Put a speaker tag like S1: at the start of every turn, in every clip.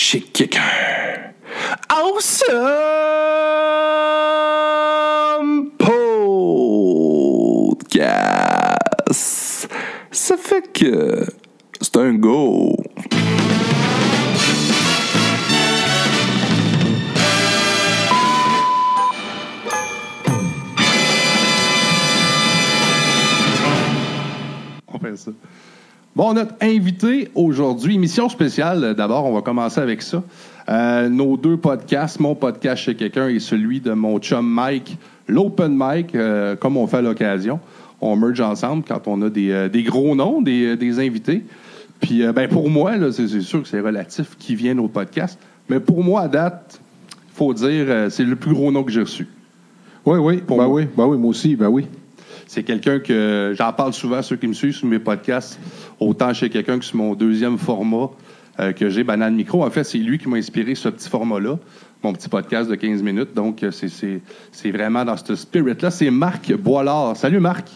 S1: chez quelqu'un. Awesome Podcast. Ça fait que c'est un go.
S2: Bon, notre invité aujourd'hui, émission spéciale. D'abord, on va commencer avec ça. Euh, nos deux podcasts, mon podcast chez quelqu'un et celui de mon chum Mike, l'Open Mic, euh, comme on fait à l'occasion. On merge ensemble quand on a des, euh, des gros noms, des, des invités. Puis, euh, ben, pour moi, là, c'est sûr que c'est relatif qui viennent au podcast. Mais pour moi, à date, il faut dire, euh, c'est le plus gros nom que j'ai reçu.
S3: Oui, oui,
S2: Pour
S3: ben
S2: moi.
S3: oui, ben oui, moi aussi, ben oui.
S2: C'est quelqu'un que j'en parle souvent, ceux qui me suivent sur mes podcasts, autant chez quelqu'un que sur mon deuxième format euh, que j'ai, Banane Micro. En fait, c'est lui qui m'a inspiré ce petit format-là, mon petit podcast de 15 minutes. Donc, euh, c'est- c'est c'est vraiment dans ce spirit-là. C'est Marc Boilard. Salut, Marc.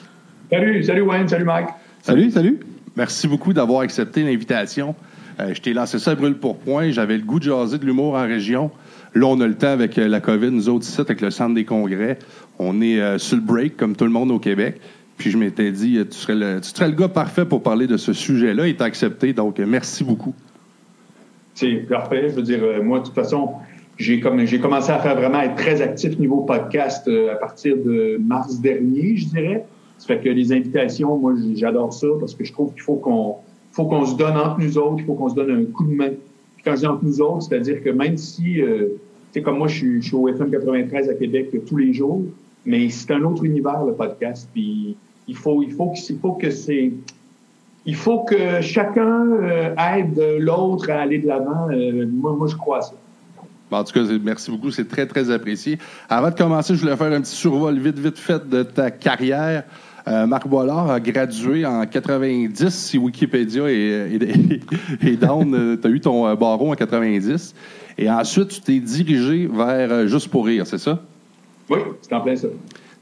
S4: Salut, salut Wayne, salut Mike.
S3: Salut, salut.
S2: Merci beaucoup d'avoir accepté l'invitation. Euh, je t'ai lancé ça à brûle pour point. J'avais le goût de jaser de l'humour en région. Là, on a le temps avec euh, la COVID, nous autres ici, avec le centre des congrès. On est euh, sur le break, comme tout le monde au Québec. Puis je m'étais dit, euh, tu serais, le, tu serais le gars parfait pour parler de ce sujet-là. Il t'a accepté, donc merci beaucoup.
S4: C'est parfait. Je veux dire, moi, de toute façon, j'ai comme commencé à faire vraiment être très actif niveau podcast à partir de mars dernier, je dirais. Ça fait que les invitations, moi, j'adore ça parce que je trouve qu'il faut qu'on faut qu'on se donne entre nous autres, il faut qu'on se donne un coup de main. Puis quand je dis entre nous autres, c'est-à-dire que même si, sais, comme moi, je suis, au FM 93 à Québec tous les jours, mais c'est un autre univers, le podcast. Puis il faut, il faut que, c'est, il faut que chacun euh, aide l'autre à aller de l'avant. Euh, moi, moi, je crois à ça.
S2: En tout cas, merci beaucoup. C'est très, très apprécié. Avant de commencer, je voulais faire un petit survol vite, vite fait de ta carrière. Euh, Marc Boilard a gradué en 90, si Wikipédia est, est, est down. tu as eu ton euh, barreau en 90. Et ensuite, tu t'es dirigé vers euh, Juste pour rire, c'est ça?
S4: Oui, c'est en plein ça.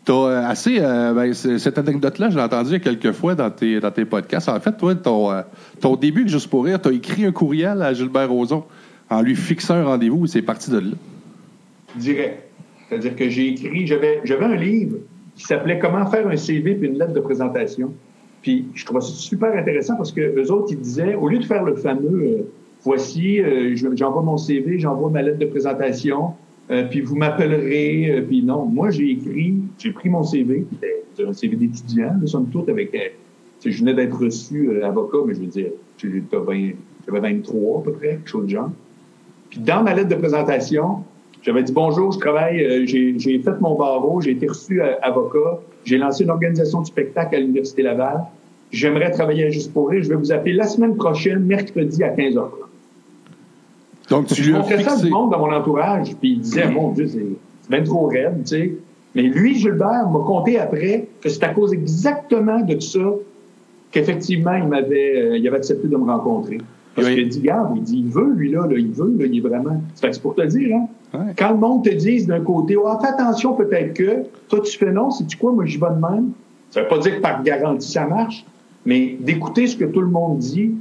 S2: T'as euh, assez. euh, ben, cette anecdote-là, je l'ai entendue quelques fois dans tes, dans tes podcasts. En fait, toi, ton, euh, ton début, Juste pour rire, tu as écrit un courriel à Gilbert Rozon en lui fixant un rendez-vous et c'est parti de là.
S4: direct. C'est-à-dire que j'ai écrit, j'avais, j'avais un livre qui s'appelait Comment faire un CV puis une lettre de présentation. Puis je trouvais ça super intéressant parce que eux autres, ils disaient, au lieu de faire le fameux euh, voici, euh, je- j'envoie mon CV, j'envoie ma lettre de présentation, euh, puis vous m'appellerez, euh, puis non. Moi, j'ai écrit, j'ai pris mon CV, qui était un CV d'étudiant, de somme toute, avec. euh, je venais d'être reçu euh, avocat, mais je veux dire, j'ai- t'as 20 j'avais 23 à peu près, quelque chose de genre. Puis dans ma lettre de présentation, j'avais dit bonjour, je travaille, euh, j'ai fait mon barreau, j'ai été reçu à- avocat, j'ai lancé une organisation de spectacle à l'Université Laval. J'aimerais travailler à Juste pour rire. Je vais vous appeler la semaine prochaine, mercredi à 15h30.
S2: Donc, tu lui as
S4: montrais ça
S2: fixé.
S4: du monde dans mon entourage, puis il disait, mon Dieu, c'est bien trop raide, tu sais. Mais lui, Gilbert, m'a conté après que c'est à cause exactement de ça qu'effectivement, il m'avait euh, il avait accepté de me rencontrer. Parce
S2: Oui.
S4: qu'il a dit, regarde, il dit, il veut, lui, là, là, il veut, là, il est vraiment. Que c'est pour te dire, hein.
S2: Ouais.
S4: Quand le monde te dise d'un côté, oh, fais attention, peut-être que, toi, tu fais non, c'est tu quoi, moi, j'y vais de même. Ça veut pas dire que par garantie, ça marche, mais d'écouter ce que tout le monde dit,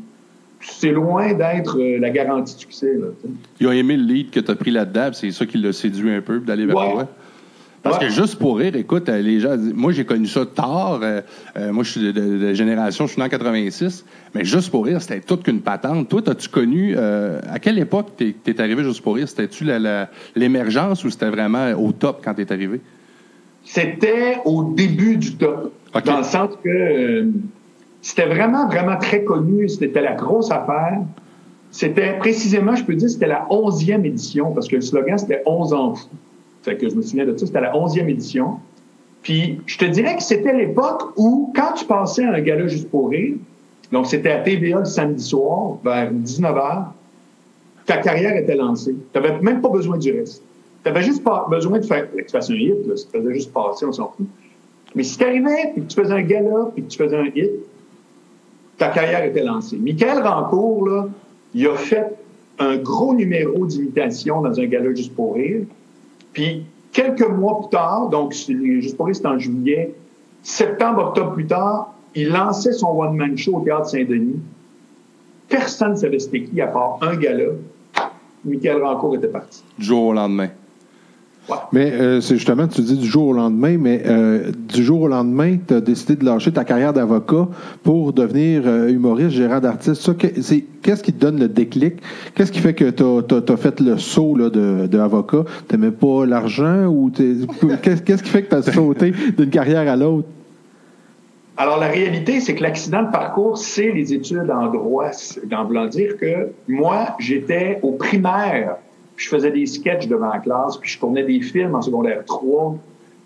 S4: c'est loin d'être euh, la garantie de succès, là, tu sais.
S2: Il a aimé le lead que tu as pris là-dedans, c'est ça qui l'a séduit un peu, d'aller vers
S4: Ouais.
S2: toi. Parce
S4: Ouais.
S2: que juste pour rire, écoute, euh, les gens, moi j'ai connu ça tard. euh, euh, moi je suis de, de- de génération, je suis né en 86, mais juste pour rire, c'était toute qu'une patente. Toi, as-tu connu euh, à quelle époque t'es es arrivé juste pour rire? C'était-tu l'émergence ou c'était vraiment au top quand t'es arrivé?
S4: C'était au début du top. Dans le sens que c'était vraiment, vraiment très connu. C'était la grosse affaire. C'était précisément, je peux dire, c'était la 11e édition, parce que le slogan, c'était 11 ans fou. Fait que je me souviens de ça, c'était la 11e édition. Puis, je te dirais que c'était l'époque où, quand tu passais à un gala juste pour rire, donc c'était à TVA le samedi soir, vers 19h, ta carrière était lancée. Tu n'avais même pas besoin du reste. Tu avais juste pas besoin de faire, que tu fasses un hit, là, si tu faisais juste passer, on s'en fout. Mais si tu arrivais, puis que tu faisais un gala, puis que tu faisais un hit, ta carrière était lancée. Michael Rancourt, là, il a fait un gros numéro d'imitation dans un gala juste pour rire. Puis, quelques mois plus tard, donc juste pour c'est en juillet, septembre, octobre plus tard, il lançait son one-man show au Théâtre Saint-Denis. Personne ne savait c'était qui à part un gala. Michael Rancourt était parti.
S2: Du jour au lendemain.
S3: Mais euh, c'est justement, tu dis du jour au lendemain, mais euh, du jour au lendemain, tu as décidé de lâcher ta carrière d'avocat pour devenir euh, humoriste, gérant d'artiste. Qu'est-ce qui te donne le déclic? Qu'est-ce qui fait que tu as, fait le saut là, de, de avocat? T'aimais pas l'argent ou qu'est-ce qui fait que tu as sauté d'une carrière à l'autre?
S4: Alors, la réalité, c'est que l'accident de parcours, c'est les études en droit. Dans voulant dire que moi, j'étais au primaire, je faisais des sketchs devant la classe, puis je tournais des films en secondaire 3,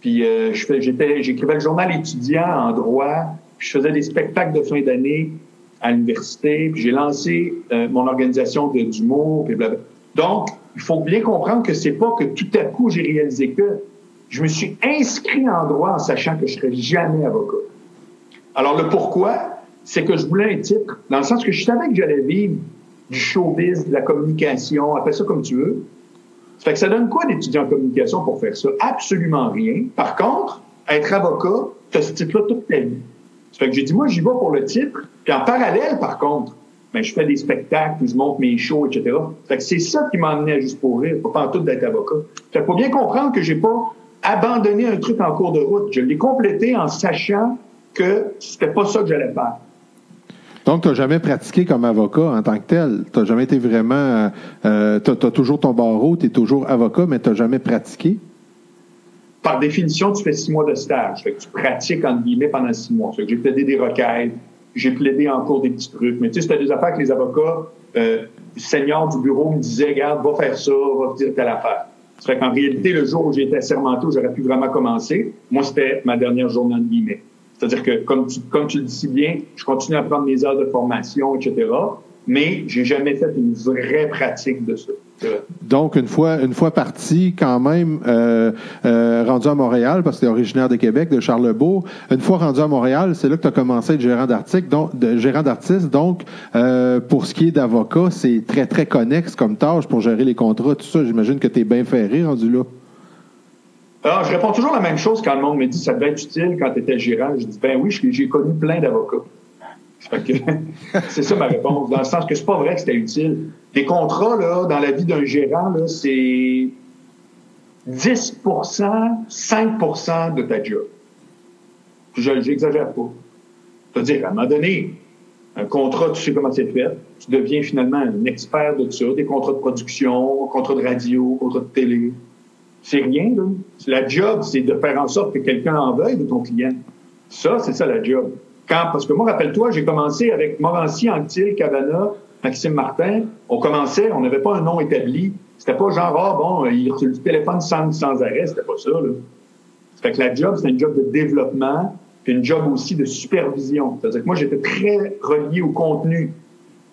S4: puis euh, j'écrivais le journal étudiant en droit, puis je faisais des spectacles de fin d'année à l'université, puis j'ai lancé euh, mon organisation de- d'humour, puis blablabla. Donc, il faut bien comprendre que c'est pas que tout à coup j'ai réalisé que je me suis inscrit en droit en sachant que je serais jamais avocat. Alors, le pourquoi, c'est que je voulais un titre, dans le sens que je savais que j'allais vivre du showbiz, de la communication, appelle ça comme tu veux. Ça fait que ça donne quoi d'étudier en communication pour faire ça? Absolument rien. Par contre, être avocat, tu as ce titre-là toute ta vie. Ça fait que j'ai dit, moi, j'y vais pour le titre. Puis en parallèle, par contre, ben, je fais des spectacles, je monte mes shows, etc. Ça fait que c'est ça qui m'a amené à Juste pour rire, pas en tout d'être avocat. Fait que faut bien comprendre que j'ai pas abandonné un truc en cours de route. Je l'ai complété en sachant que c'était pas ça que j'allais faire.
S3: Donc, tu n'as jamais pratiqué comme avocat en tant que tel. Tu n'as jamais été vraiment. Euh, tu as, toujours ton barreau, tu es toujours avocat, mais tu n'as jamais pratiqué?
S4: Par définition, tu fais six mois de stage. Tu pratiques, entre guillemets, pendant six mois. J'ai plaidé des requêtes, j'ai plaidé en cours des petits trucs. Mais tu sais, c'était des affaires que les avocats euh, seniors du bureau me disaient, regarde, va faire ça, va dire telle affaire. Ça fait qu'en réalité, le jour où j'ai été assermenté, j'aurais pu vraiment commencer, moi, c'était ma dernière journée, entre guillemets. C'est-à-dire que, comme tu, le dis si bien, je continue à prendre mes heures de formation, etc., mais j'ai jamais fait une vraie pratique de ça.
S3: Donc, une fois, une fois parti, quand même, euh, euh, rendu à Montréal, parce que tu es originaire de Québec, de Charlebourg, une fois rendu à Montréal, c'est là que tu as commencé à être gérant d'artiste. Donc, gérant d'artiste. Donc, euh, pour ce qui est d'avocat, c'est très, très connexe comme tâche pour gérer les contrats, tout ça. J'imagine que tu es bien ferré rendu là.
S4: Alors, je réponds toujours la même chose quand le monde me dit ça devait être utile quand tu étais gérant. Je dis ben oui, j'ai connu plein d'avocats. C'est ça ma réponse, dans le sens que c'est pas vrai que c'était utile. Les contrats, là, dans la vie d'un gérant, c'est 10% 5% de ta job. Je j'exagère pas. C'est-à-dire, à un moment donné, un contrat, tu sais comment c'est fait. Tu deviens finalement un expert de ça, des contrats de production, contrats de radio, contrats de télé. C'est rien, là. La job, c'est de faire en sorte que quelqu'un en veuille de ton client. Ça, c'est ça la job. Quand, parce que moi, rappelle-toi, j'ai commencé avec Morancy, Anctil, Cavana, Maxime Martin. On commençait, on n'avait pas un nom établi. C'était pas genre, ah bon, il, le téléphone sans, sans arrêt. C'était pas ça, là. Fait que la job, c'est un job de développement, puis une job aussi de supervision. C'est-à-dire que moi, j'étais très relié au contenu.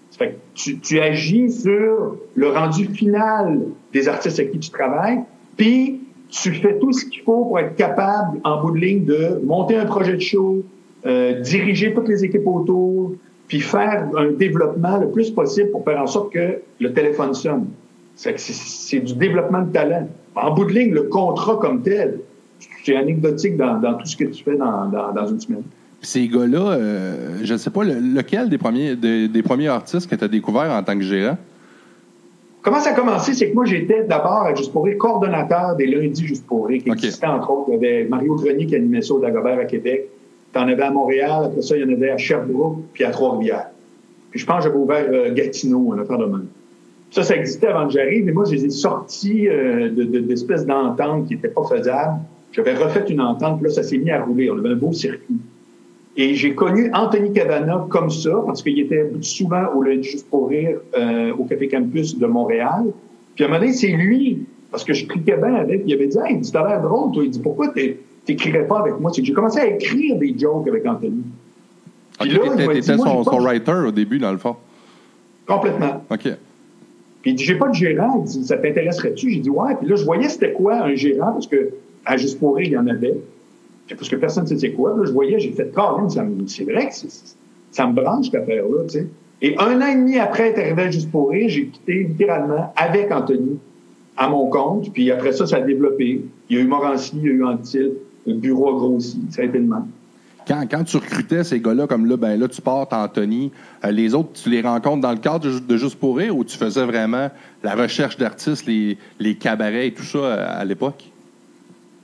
S4: Ça fait que tu agis sur le rendu final des artistes avec qui tu travailles, puis tu fais tout ce qu'il faut pour être capable, en bout de ligne, de monter un projet de show, euh, diriger toutes les équipes autour, puis faire un développement le plus possible pour faire en sorte que le téléphone sonne. C'est, du développement de talent. En bout de ligne, le contrat comme tel, c'est anecdotique dans, tout ce que tu fais dans, une semaine.
S2: Ces gars-là, euh, je ne sais pas, le- lequel des premiers, des, des premiers artistes que tu as découvert en tant que gérant?
S4: Comment ça a commencé? C'est que moi, j'étais d'abord à Juste pour rire, coordonnateur des lundis Juste pour rire, qui
S2: OK.
S4: existait entre autres. Il y avait Mario Grenier qui animait ça au Dagobert à Québec. T'en avais à Montréal, après ça, il y en avait à Sherbrooke, puis à Trois-Rivières. Puis je pense que j'avais ouvert euh, Gatineau, un affaire de même. Ça, ça existait avant que j'arrive, mais moi, je les ai sortis euh, de, de- d'espèces d'ententes qui n'étaient pas faisables. J'avais refait une entente, puis là, ça s'est mis à rouler. On avait un beau circuit. Et j'ai connu Anthony Cavana comme ça, parce qu'il était souvent au lundi juste pour rire euh, au Café Campus de Montréal. Puis à un moment donné, c'est lui, parce que je cliquais bien avec, il avait dit Hey, tu as l'air drôle, toi. Il dit Pourquoi t'écrirais pas avec moi? C'est que j'ai commencé à écrire des jokes avec Anthony. Puis là,
S2: t'étais t'étais
S4: moi,
S2: son, son writer au début, dans le fond.
S4: Complètement.
S2: OK.
S4: Puis il dit, j'ai pas de gérant. Il dit, ça t'intéresserait-tu? J'ai dit, ouais. Puis là, je voyais c'était quoi un gérant, parce que à Juste pour rire, il y en avait. Parce que personne ne sait c'est quoi. Je voyais, j'ai fait, me- c'est vrai que ça me branche, cette affaire-là. Et un an et demi après être arrivé Juste pour rire, j'ai quitté littéralement avec Anthony à mon compte. Puis après ça, ça a développé. Il y a eu Morancy, il y a eu Antil. Le bureau a grossi. Ça a été le même.
S2: quand, quand tu recrutais ces gars-là, comme là, ben là, tu portes Anthony, euh, les autres, tu les rencontres dans le cadre de, Juste pour rire ou tu faisais vraiment la recherche d'artistes, les, les cabarets et tout ça à, à l'époque?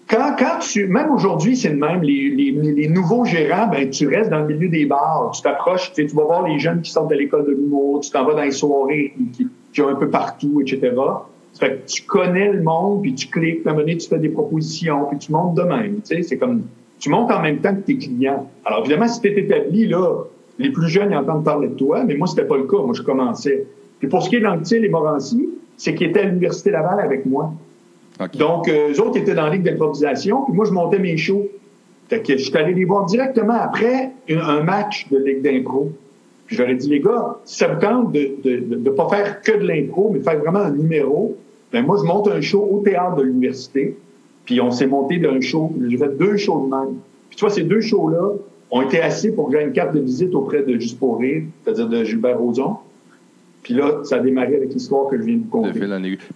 S4: Quand, quand tu, même aujourd'hui, c'est le même. Les, les, les, nouveaux gérants, ben, tu restes dans le milieu des bars. Tu t'approches, tu, sais, tu vas voir les jeunes qui sortent de l'école de l'humour, tu t'en vas dans les soirées qui, qui ont un peu partout, etc. Ça fait que tu connais le monde, puis tu cliques, puis à tu fais des propositions, puis tu montes de même. Tu sais, c'est comme, tu montes en même temps que tes clients. Alors, évidemment, si tu es établi, là, les plus jeunes, entendent parler de toi, mais moi, c'était pas le cas. Moi, je commençais. Puis pour ce qui est d'Anctil et Morancy, c'est qu'ils étaient à l'Université Laval avec moi. Donc, euh, eux autres étaient dans la ligue d'improvisation, puis moi, je montais mes shows. Fait que je suis allé les voir directement après un, match de ligue d'impro. Puis ai dit, les gars, si ça vous tente de ne de, de, pas faire que de l'impro, mais faire vraiment un numéro, ben moi, je monte un show au théâtre de l'université, puis on s'est monté d'un show, j'ai fait deux shows de même. Puis tu vois, ces deux shows-là ont été assez pour que j'aie une carte de visite auprès de Juste pour rire, c'est-à-dire de Gilbert Rozon. Puis là, ça a démarré avec l'histoire que je viens de vous conter.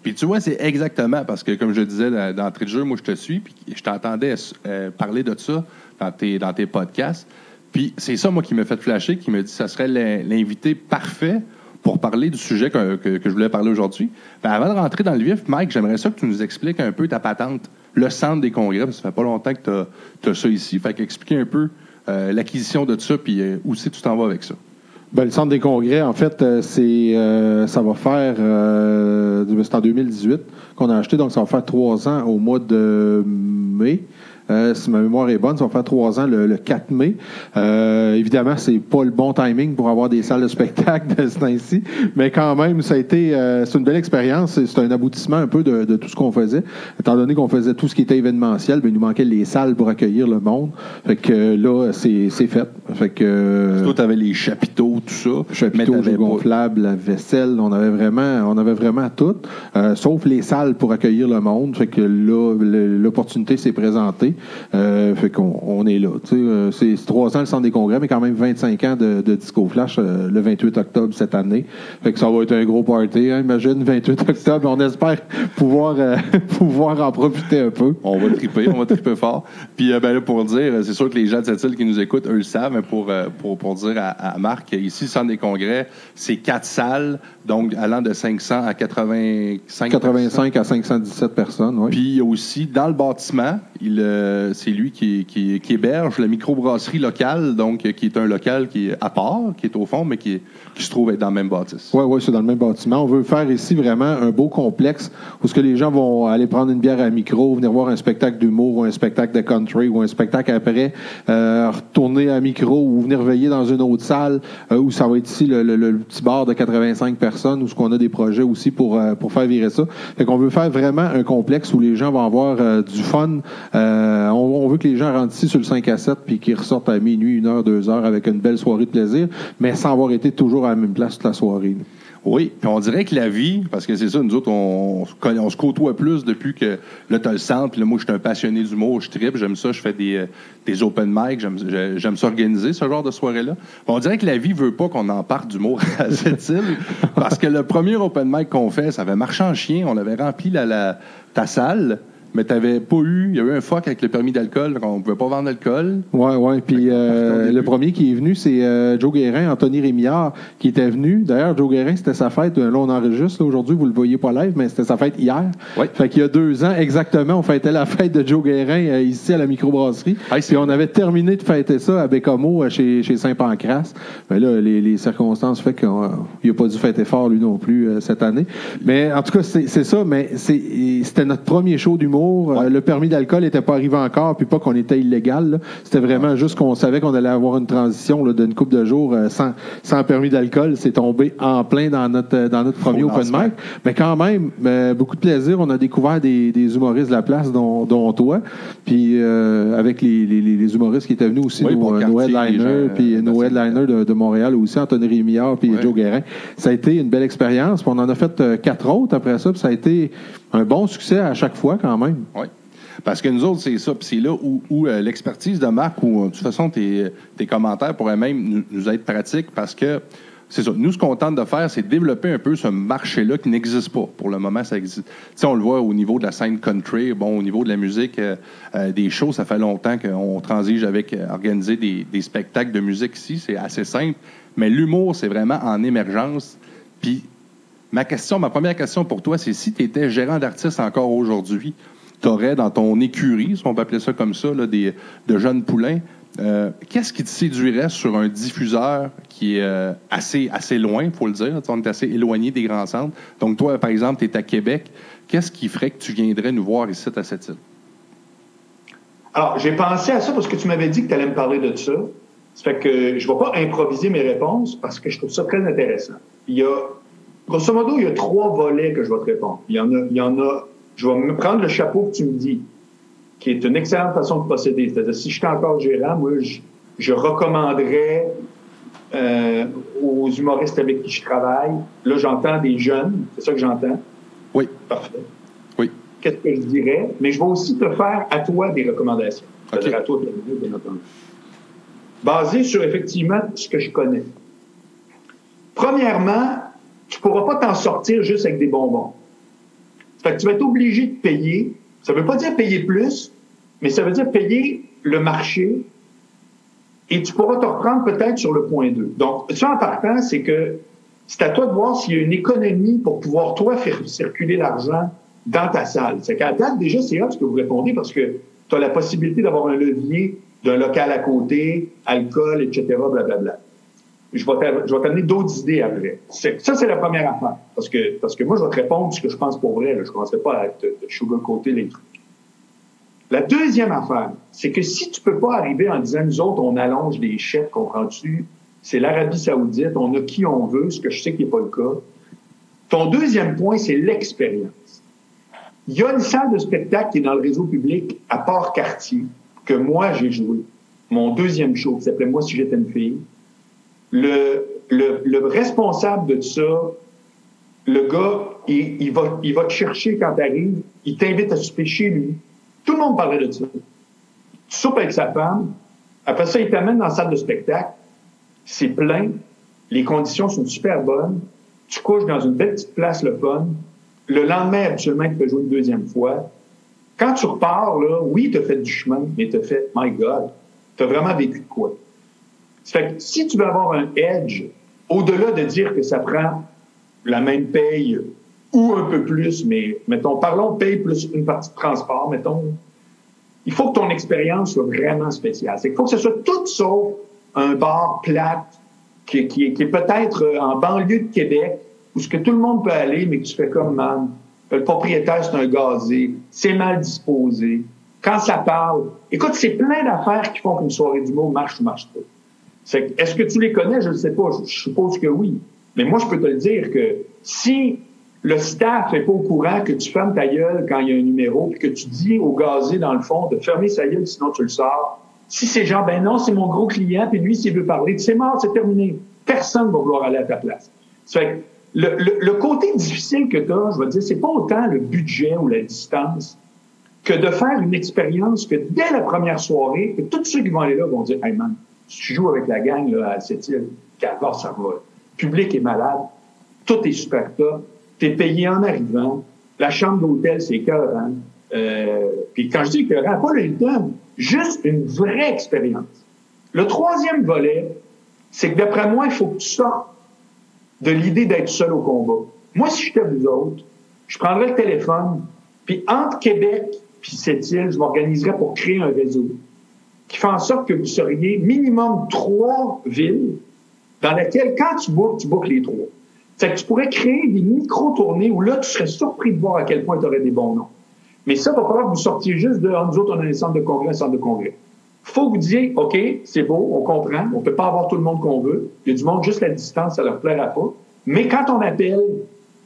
S2: Puis tu vois, c'est exactement parce que, comme je disais dans- d'entrée de jeu, moi, je te suis, puis je t'entendais euh, parler de ça dans tes, dans tes podcasts. Puis c'est ça, moi, qui m'a fait flasher, qui me dit que ça serait l'in- l'invité parfait pour parler du sujet que, que- que je voulais parler aujourd'hui. Ben, avant de rentrer dans le vif, Mike, j'aimerais ça que tu nous expliques un peu ta patente, le centre des congrès, parce que ça fait pas longtemps que tu as, ça ici. Fait qu'expliquer un peu euh, l'acquisition de ça, puis euh, où c'est tu t'en vas avec ça.
S3: Ben, le centre des congrès, en fait, euh, c'est euh, ça va faire euh, c'est en 2018 qu'on a acheté, donc ça va faire trois ans au mois de mai. Euh, si ma mémoire est bonne, ça va faire trois ans le, le 4 mai. Euh, évidemment, c'est pas le bon timing pour avoir des salles de spectacle de ce temps-ci, mais quand même, ça a été euh, c'est une belle expérience. C'est un aboutissement un peu de, de tout ce qu'on faisait. Étant donné qu'on faisait tout ce qui était événementiel, ben, il nous manquait les salles pour accueillir le monde. Fait que euh, là, c'est c'est fait. Fait que euh,
S2: Toi, tu avais les chapiteaux, tout ça.
S3: chapiteaux,
S2: t'avais
S3: jeux gonflables, la vaisselle, on avait vraiment, on avait vraiment tout, euh, sauf les salles pour accueillir le monde. Fait que là, l'opportunité s'est présentée. Euh, fait qu'on on est là. Euh, c'est trois ans le centre des congrès, mais quand même 25 ans de, de Disco Flash euh, le 28 octobre cette année. Fait que ça va être un gros party. Hein, imagine 28 octobre, on espère pouvoir euh, pouvoir en profiter un peu.
S2: On va triper, on va triper fort. Puis euh, ben là, pour dire, c'est sûr que les gens de cette île qui nous écoutent, eux le savent, mais pour, euh, pour, pour dire à, à Marc, ici, le centre des congrès, c'est quatre salles, donc allant de 500 à 85.
S3: 85 à 517 personnes, oui.
S2: Puis il y a aussi, dans le bâtiment, il, euh, c'est lui qui, héberge la microbrasserie locale, donc euh, qui est un local qui est à part, qui est au fond, mais qui, se trouve être dans le même bâtisse.
S3: Oui, oui, c'est dans le même bâtiment. On veut faire ici vraiment un beau complexe où les gens vont aller prendre une bière à micro, venir voir un spectacle d'humour ou un spectacle de country ou un spectacle après, euh, retourner à micro ou venir veiller dans une autre salle où ça va être ici le, petit bar de 85 personnes où ce qu'on a des projets aussi pour, faire virer ça. Fait qu'on veut faire vraiment un complexe où les gens vont avoir du fun. On, on veut que les gens rentrent ici sur le 5 à 7 puis qu'ils ressortent à minuit, une heure, deux heures avec une belle soirée de plaisir, mais sans avoir été toujours à la même place toute la soirée.
S2: Oui, puis on dirait que la vie, parce que c'est ça, nous autres, on, se côtoie plus depuis que là, t'as le centre, puis là, moi, je suis un passionné d'humour, je tripe, j'aime ça, je fais des, euh, des open mic, j'aime j'ai- j'aime s'organiser, ce genre de soirée-là. On dirait que la vie veut pas qu'on en parte d'humour à cette île, parce que le premier open mic qu'on fait, ça avait marché en chien, on avait rempli la, la- ta salle, mais t'avais pas eu, il y a eu un fuck avec le permis d'alcool, donc on pouvait pas vendre d'alcool.
S3: Ouais, ouais. Puis euh, le premier qui est venu, c'est euh, Joe Guérin, Anthony Rémillard, qui était venu. D'ailleurs, Joe Guérin, c'était sa fête. Là, on enregistre aujourd'hui, vous le voyez pas live, mais c'était sa fête hier.
S2: Ouais.
S3: Fait qu'il y a deux ans, exactement, on fêtait la fête de Joe Guérin euh, ici à la microbrasserie.
S2: Hey,
S3: Puis on avait terminé de fêter ça à Bécomo, euh, chez, chez Saint-Pancras. Mais là, les, les circonstances fait qu'il n'a pas dû fêter fort, lui non plus, euh, cette année. Mais en tout cas, c'est c'est ça, mais c'était notre premier show d'humour. Euh, le permis d'alcool n'était pas arrivé encore, puis pas qu'on était illégal. C'était vraiment juste qu'on savait qu'on allait avoir une transition d'une couple de jours euh, sans, sans permis d'alcool. C'est tombé en plein dans notre, euh, dans notre premier open mic. Mais quand même, euh, beaucoup de plaisir. On a découvert des, des humoristes de la place, dont, dont toi. Puis euh, avec les, les- les- humoristes qui étaient venus aussi,
S2: Oui,
S3: nos, headliners, puis nos
S2: de
S3: headliners de, de Montréal aussi, Anthony Rémillard puis. Joe Guérin. Ça a été une belle expérience. On en a fait quatre autres après ça. Puis ça a été un bon succès à chaque fois quand même.
S2: Oui. Parce que nous autres, c'est ça. Puis c'est là où, où, euh, l'expertise de Marc, ou euh, de toute façon, tes, tes commentaires pourraient même nous, nous être pratiques parce que c'est ça. Nous, ce qu'on tente de faire, c'est développer un peu ce marché-là qui n'existe pas. Pour le moment, ça existe. Tu sais, on le voit au niveau de la scène country, bon, au niveau de la musique, euh, euh, des shows, ça fait longtemps qu'on transige avec euh, organiser des, des spectacles de musique ici. C'est assez simple. Mais l'humour, c'est vraiment en émergence. Puis, ma question, ma première question pour toi, c'est si tu étais gérant d'artiste encore aujourd'hui, tu aurais dans ton écurie, si on peut appeler ça comme ça, des, de jeunes poulains, euh, Qu'est-ce qui te séduirait sur un diffuseur qui est euh, assez, assez loin, il faut le dire? On est assez éloigné des grands centres. Donc, toi, par exemple, tu es à Québec. Qu'est-ce qui ferait que tu viendrais nous voir ici à cette île?
S4: Alors, j'ai pensé à ça parce que tu m'avais dit que tu allais me parler de ça. Ça fait que je ne vais pas improviser mes réponses parce que je trouve ça très intéressant. Il y a, grosso modo, il y a trois volets que je vais te répondre. Il y en a, il y en a, je vais me prendre le chapeau que tu me dis qui est une excellente façon de procéder. C'est-à-dire, si j'étais encore gérant, moi, je, recommanderais euh, aux humoristes avec qui je travaille, là, j'entends des jeunes, c'est ça que j'entends?
S2: Oui.
S4: Parfait.
S2: Oui.
S4: Qu'est-ce que je dirais? Mais je vais aussi te faire à toi des recommandations. C'est-à-dire à toi, bien entendu. Basé sur, effectivement, ce que je connais. Premièrement, pourras pas t'en sortir juste avec des bonbons. Fait que tu vas être obligé de payer ça veut pas dire payer plus, mais ça veut dire payer le marché et tu pourras te reprendre peut-être sur le point 2. Donc, ça en partant, c'est que c'est à toi de voir s'il y a une économie pour pouvoir, toi, faire circuler l'argent dans ta salle. C'est qu'à date, déjà, c'est là ce que vous répondez parce que tu as la possibilité d'avoir un levier d'un local à côté, alcool, etc., blablabla. Je vais t'amener d'autres idées après. Ça, c'est la première affaire. Parce que, parce que moi, je vais te répondre ce que je pense pour vrai. Je ne commencerai pas à te, te sugarcoater les trucs. La deuxième affaire, c'est que si tu peux pas arriver en disant, nous autres, on allonge les chèques, comprends-tu? C'est l'Arabie saoudite, on a qui on veut, ce que je sais qui n'est pas le cas. Ton deuxième point, c'est l'expérience. Il y a une salle de spectacle qui est dans le réseau public à Port-Cartier, que moi, j'ai joué. Mon deuxième show, qui s'appelait Moi, si j'étais une fille le, le, le responsable de ça, le gars, il, il, va, il va te chercher quand tu arrives, il t'invite à souper chez lui. Tout le monde parlait de ça. Tu soupes avec sa femme, après ça, il t'amène dans la salle de spectacle, c'est plein, les conditions sont super bonnes, tu couches dans une belle petite place, le fun. Le lendemain, habituellement, tu peux jouer une deuxième fois. Quand tu repars, là, oui, tu as fait du chemin, mais tu as fait, my God, tu as vraiment vécu de quoi? Fait que si tu veux avoir un edge, au-delà de dire que ça prend la même paye ou un peu plus, mais mettons, parlons paye plus une partie de transport, mettons, il faut que ton expérience soit vraiment spéciale. C'est faut que ce soit tout sauf un bar plate qui, est peut-être en banlieue de Québec, où ce que tout le monde peut aller, mais que tu fais comme man. Le propriétaire, c'est un gazé, c'est mal disposé. Quand ça parle, écoute, c'est plein d'affaires qui font qu'une soirée du mot marche ou marche pas. Est-ce que tu les connais? Je ne sais pas. Je, suppose que oui. Mais moi, je peux te le dire que si le staff n'est pas au courant que tu fermes ta gueule quand il y a un numéro, puis que tu dis au gazé, dans le fond, de fermer sa gueule, sinon tu le sors. Si c'est genre, ben non, c'est mon gros client, puis lui, s'il veut parler, c'est mort, c'est terminé. Personne ne va vouloir aller à ta place. Fait le, le, côté difficile que tu as, je vais dire, c'est pas autant le budget ou la distance que de faire une expérience que dès la première soirée, que tous ceux qui vont aller là vont dire, hey man, tu joues avec la gang à cette île, qu'alors ça va. Le public est malade, tout est super top, tu es payé en arrivant, la chambre d'hôtel, c'est écœurant. Euh, puis quand je dis écœurant, pas le Hilton, juste une vraie expérience. Le troisième volet, c'est que d'après moi, il faut que tu sortes de l'idée d'être seul au combat. Moi, si j'étais vous autres, je prendrais le téléphone, puis entre Québec puis cette île, je m'organiserais pour créer un réseau qui fait en sorte que vous seriez minimum trois villes dans lesquelles, quand tu bookes, tu bookes les trois. C'est que tu pourrais créer des micro-tournées où là, tu serais surpris de voir à quel point tu aurais des bons noms. Mais ça, il va falloir que vous sortiez juste de, nous autres, on a des centres de congrès, un centre de congrès. faut que vous disiez, OK, c'est beau, on comprend, on peut pas avoir tout le monde qu'on veut. Il y a du monde, juste la distance, ça leur plaira pas. Mais quand on appelle,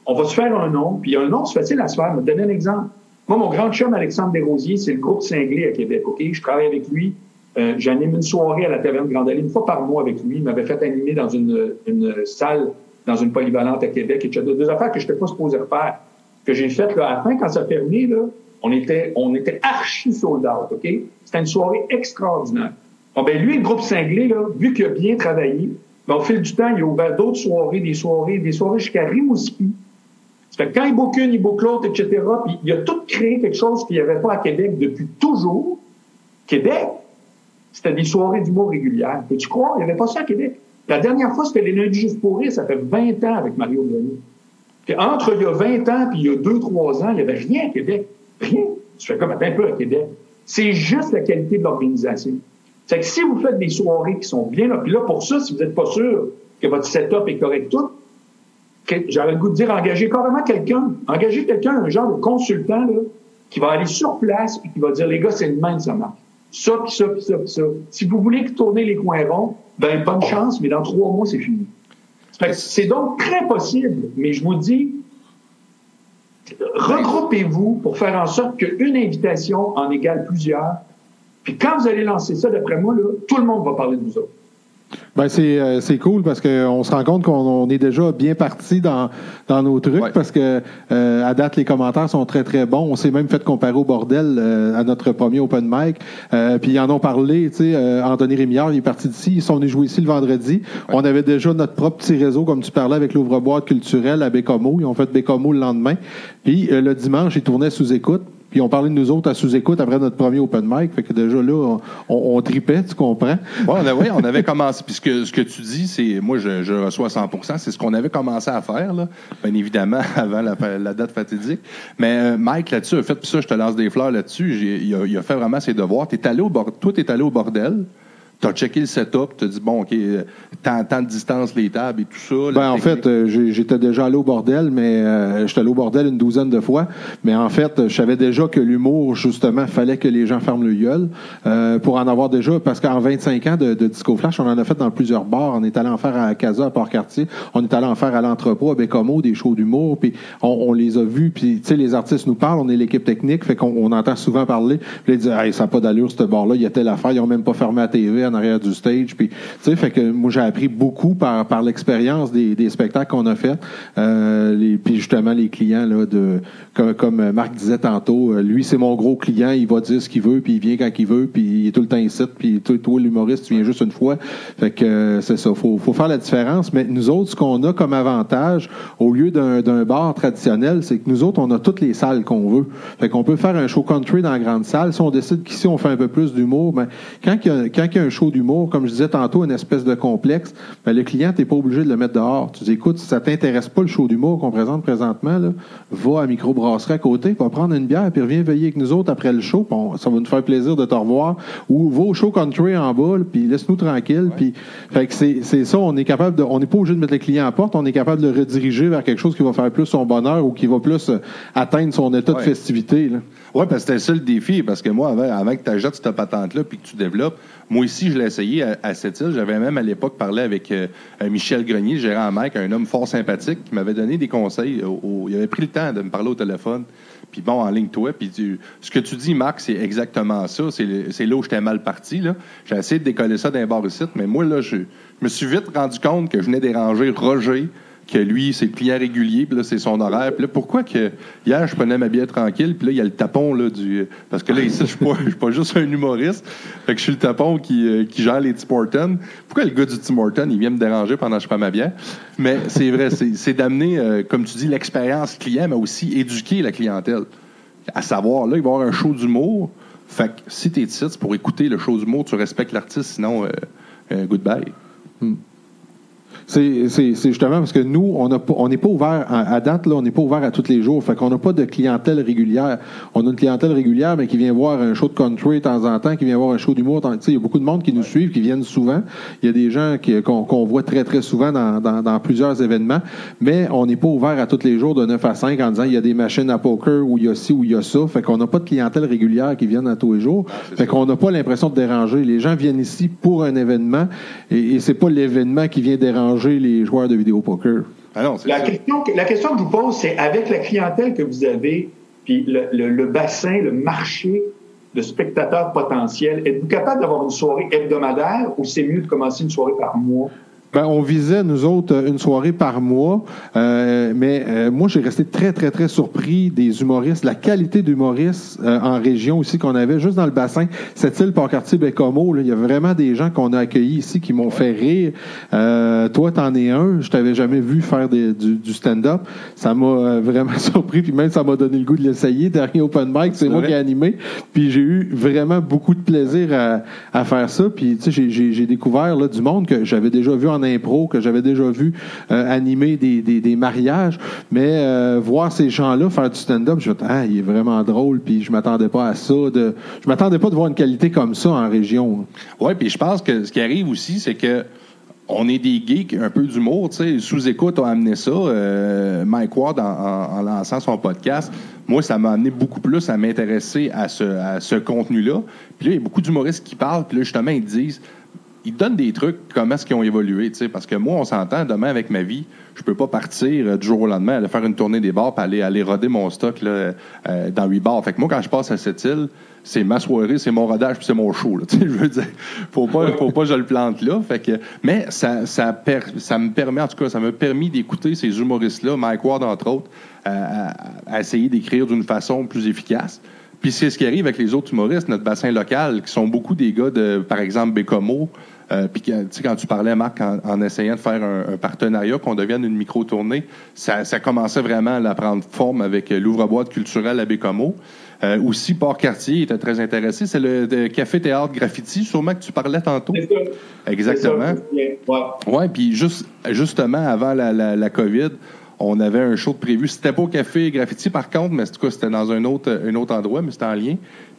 S4: on va se faire un nom, puis un nom, c'est facile à se faire. Je vais te donner un exemple. Moi, mon grand chum, Alexandre Desrosiers, c'est le groupe Cinglé à Québec, OK? Je travaille avec lui euh, j'anime une soirée à la Taverne Grande Allée une fois par mois avec lui. Il m'avait fait animer dans une, salle, dans une polyvalente à Québec, etc. Deux affaires que je n'étais pas supposé faire. Que j'ai faites là, à la fin, quand ça a fermé, là, on était, on était archi sold OK? C'était une soirée extraordinaire. Bon, ben, lui, le groupe Cinglé, là, vu qu'il a bien travaillé, Mais au fil du temps, il a ouvert d'autres soirées, des soirées, des soirées jusqu'à Rimouski. Fait que quand il boucle une, il boucle l'autre, etc. Puis il a tout créé quelque chose qu'il n'y avait pas à Québec depuis toujours. Québec, c'était des soirées d'humour régulières. Peux-tu croire? Il n'y avait pas ça à Québec. La dernière fois, c'était les lundis juste pour rire. Ça fait 20 ans avec Mario Grenier. Puis entre il y a 20 ans puis il y a 2-3 ans, il n'y avait rien à Québec. Rien. Tu fais comme un peu à Québec. C'est juste la qualité de l'organisation. C'est que si vous faites des soirées qui sont bien là, puis là, pour ça, si vous n'êtes pas sûr que votre setup est correct tout, j'aurais le goût de dire engagez carrément quelqu'un. Engagez quelqu'un, un genre de consultant, là, qui va aller sur place et qui va dire les gars, c'est le même, ça marche. Ça, puis ça, puis ça, puis ça. Si vous voulez tourner les coins ronds, ben bonne chance, mais dans trois mois, c'est fini. C'est donc très possible, mais je vous dis, regroupez-vous pour faire en sorte qu'une invitation en égale plusieurs. Puis quand vous allez lancer ça, d'après moi, là, tout le monde va parler de vous autres.
S3: Ben c'est euh, c'est cool parce qu'on se rend compte qu'on est déjà bien parti dans dans nos trucs parce que euh, à date les commentaires sont très très bons. On s'est même fait comparer au bordel euh, à notre premier open mic. puis ils en ont parlé. Tu sais, Anthony Rémillard il est parti d'ici. Ils sont venus jouer ici le vendredi. On avait déjà notre propre petit réseau comme tu parlais avec l'ouvre-boîte culturelle à Bécomo. Ils ont fait Bécomo le lendemain. Puis le dimanche ils tournaient sous écoute. Puis on parlait de nous autres à sous-écoute après notre premier open mic. Fait que déjà là, on, tripait, tu comprends?
S2: Ouais, on, avait, on avait commencé. Puis ce que, tu dis, c'est. Moi, je, reçois 100% C'est ce qu'on avait commencé à faire, là. Bien évidemment, avant la, date fatidique. Mais euh, Mike, là-dessus, a fait. Puis ça, je te lance des fleurs là-dessus. Il a, il a, fait vraiment ses devoirs. Es allé au toi, tu es allé au bordel. Tu as checké le setup, tu as dit, bon, OK, tant, tant, de distance, les tables et tout ça.
S3: Ben, en fait, euh, j'étais déjà allé au bordel, mais euh, j'étais allé au bordel une douzaine de fois. Mais en fait, je savais déjà que l'humour, justement, fallait que les gens ferment le gueule euh, pour en avoir déjà. Parce qu'en 25 ans de, Disco Flash, on en a fait dans plusieurs bars. On est allé en faire à Casa, à Port-Cartier. On est allé en faire à l'entrepôt, à Bécomo, des shows d'humour. Puis on, les a vus. Puis, tu sais, les artistes nous parlent. On est l'équipe technique. Fait qu'on on entend souvent parler. Puis ils disent, hey, ça n'a pas d'allure, ce bar-là. Il y a telle affaire. Ils n'ont même pas fermé la TV en arrière du stage. Puis, tu sais, fait que moi, j'ai appris beaucoup par, par l'expérience des, des spectacles qu'on a fait. Euh, puis justement, les clients, là, de, comme, comme Marc disait tantôt, euh, lui, c'est mon gros client. Il va dire ce qu'il veut, puis il vient quand il veut, puis il est tout le temps ici. Puis toi, toi l'humoriste, tu viens juste une fois. Fait que euh, c'est ça. Faut, faut faire la différence. Mais nous autres, ce qu'on a comme avantage, au lieu d'un bar traditionnel, c'est que nous autres, on a toutes les salles qu'on veut. Fait qu'on peut faire un show country dans la grande salle. Si on décide qu'ici, on fait un peu plus d'humour, ben, quand il y a, quand il y a un show d'humour, comme je disais tantôt, une espèce de complexe, ben, le client, tu n'es pas obligé de le mettre dehors. Tu dis, écoute, si ça t'intéresse pas le show d'humour qu'on présente présentement, là, va à Microbrasserie à côté, va prendre une bière, puis reviens veiller avec nous autres après le show, ça va nous faire plaisir de te revoir. Ou va au show country en bas, puis laisse-nous tranquille. Puis, fait que c'est, ça, on est capable de, on n'est pas obligé de mettre le client à porte, on est capable de le rediriger vers quelque chose qui va faire plus son bonheur ou qui va plus euh, atteindre son état de festivité.
S2: Oui, parce que c'était ça le défi, parce que moi, avant, avant que tu ajoutes cette patente-là puis que tu développes, moi aussi, je l'ai essayé à, cette île. J'avais même à l'époque parlé avec euh, Michel Grenier, gérant à Mike, un homme fort sympathique, qui m'avait donné des conseils. il avait pris le temps de me parler au téléphone. Puis bon, en ligne toi. Puis ce que tu dis, Marc, c'est exactement ça. C'est là où j'étais mal parti. J'ai essayé de décoller ça d'un bar ici, mais moi, là, je, je me suis vite rendu compte que je venais déranger Roger que lui, c'est le client régulier, puis là, c'est son horaire. Puis là, pourquoi que hier, je prenais ma bière tranquille, puis là, il y a le tapon, là, du... Parce que là, ici, je suis pas, suis pas juste un humoriste, fait que je suis le tapon qui, euh, gère les Tim Hortons. Pourquoi le gars du Tim Hortons, il vient me déranger pendant que je prends ma bière? Mais c'est vrai, c'est d'amener, euh, comme tu dis, l'expérience client, mais aussi éduquer la clientèle. À savoir, là, il va y avoir un show d'humour. Fait que si t'es c'est pour écouter le show d'humour, tu respectes l'artiste, sinon, euh, goodbye. Hmm.
S3: C'est justement parce que nous, on n'est pas ouvert à, date, là, on n'est pas ouvert à tous les jours. Fait qu'on n'a pas de clientèle régulière. On a une clientèle régulière, mais qui vient voir un show de country de temps en temps, qui vient voir un show d'humour. Il y a beaucoup de monde qui nous suivent, qui viennent souvent. Il y a des gens qu'on voit très, très souvent dans, plusieurs événements, mais on n'est pas ouvert à tous les jours de 9 à 5 en disant il y a des machines à poker où il y a ci ou il y a ça. Fait qu'on n'a pas de clientèle régulière qui viennent à tous les jours. fait qu'on n'a pas l'impression de déranger. Les gens viennent ici pour un événement et, et c'est pas l'événement qui vient déranger les joueurs de vidéo poker?
S4: Ah la, question, la question que je vous pose, c'est avec la clientèle que vous avez, puis le, bassin, le marché de spectateurs potentiels, êtes-vous capable d'avoir une soirée hebdomadaire ou c'est mieux de commencer une soirée par mois?
S3: Ben, on visait, nous autres, une soirée par mois, euh, mais euh, moi, j'ai resté très, très, très surpris des humoristes, la qualité d'humoristes euh, en région aussi qu'on avait, juste dans le bassin. Cette île Port-Cartier, Bécomo, il y a vraiment des gens qu'on a accueillis ici qui m'ont fait rire. Euh, toi, t'en es un. Je t'avais jamais vu faire des- du, du stand-up. Ça m'a euh, vraiment surpris, puis même ça m'a donné le goût de l'essayer. Dernier open mic, c'est moi
S2: vrai?
S3: qui ai animé. Puis j'ai eu vraiment beaucoup de plaisir à, à faire ça. Puis tu sais, j'ai découvert là, du monde que j'avais déjà vu en impro, que j'avais déjà vu euh, animer des, des, mariages. Mais euh, voir ces gens-là faire du stand-up, je me ah, il est vraiment drôle. Puis je m'attendais pas à ça. De, je m'attendais pas de voir une qualité comme ça en région.
S2: Oui, puis je pense que ce qui arrive aussi, c'est que on est des geeks, un peu d'humour, tu sais. Sous-écoute a amené ça. euh, Mike Ward, en, lançant son podcast, moi, ça m'a amené beaucoup plus à m'intéresser à ce contenu-là. Puis là, il y a beaucoup d'humoristes qui parlent, puis là, justement, ils disent ils donnent des trucs, comment est-ce qu'ils ont évolué, tu sais, parce que moi, on s'entend, demain, avec ma vie, je peux pas partir euh, du jour au lendemain, aller faire une tournée des bars, puis aller, aller roder mon stock là, euh, dans huit bars. Fait que moi, quand je passe à cette île, c'est ma soirée, c'est mon rodage, puis c'est mon show, tu sais, je veux dire, faut pas, faut pas que je le plante là, fait que, mais ça, ça, me permet, en tout cas, ça m'a permis d'écouter ces humoristes-là, Mike Ward, entre autres, à- à essayer d'écrire d'une façon plus efficace. Puis c'est ce qui arrive avec les autres humoristes, notre bassin local, qui sont beaucoup des gars de, par exemple, Bécomo. Euh, puis tu sais, quand tu parlais, Marc, en, en essayant de faire un, un partenariat, qu'on devienne une micro-tournée, ça, ça commençait vraiment à prendre forme avec l'ouvre-boîte culturel à Bécomo. Euh, aussi, Port-Cartier était très intéressé. C'est le, le café-théâtre graffiti, sûrement que tu parlais tantôt.
S4: C'est ça.
S2: Exactement.
S4: Ouais.
S2: Oui, puis juste, justement, avant la, la, la COVID, on avait un show de prévu. C'était pas au café graffiti, par contre, mais en tout cas, c'était dans un autre, un autre endroit, mais c'était en lien.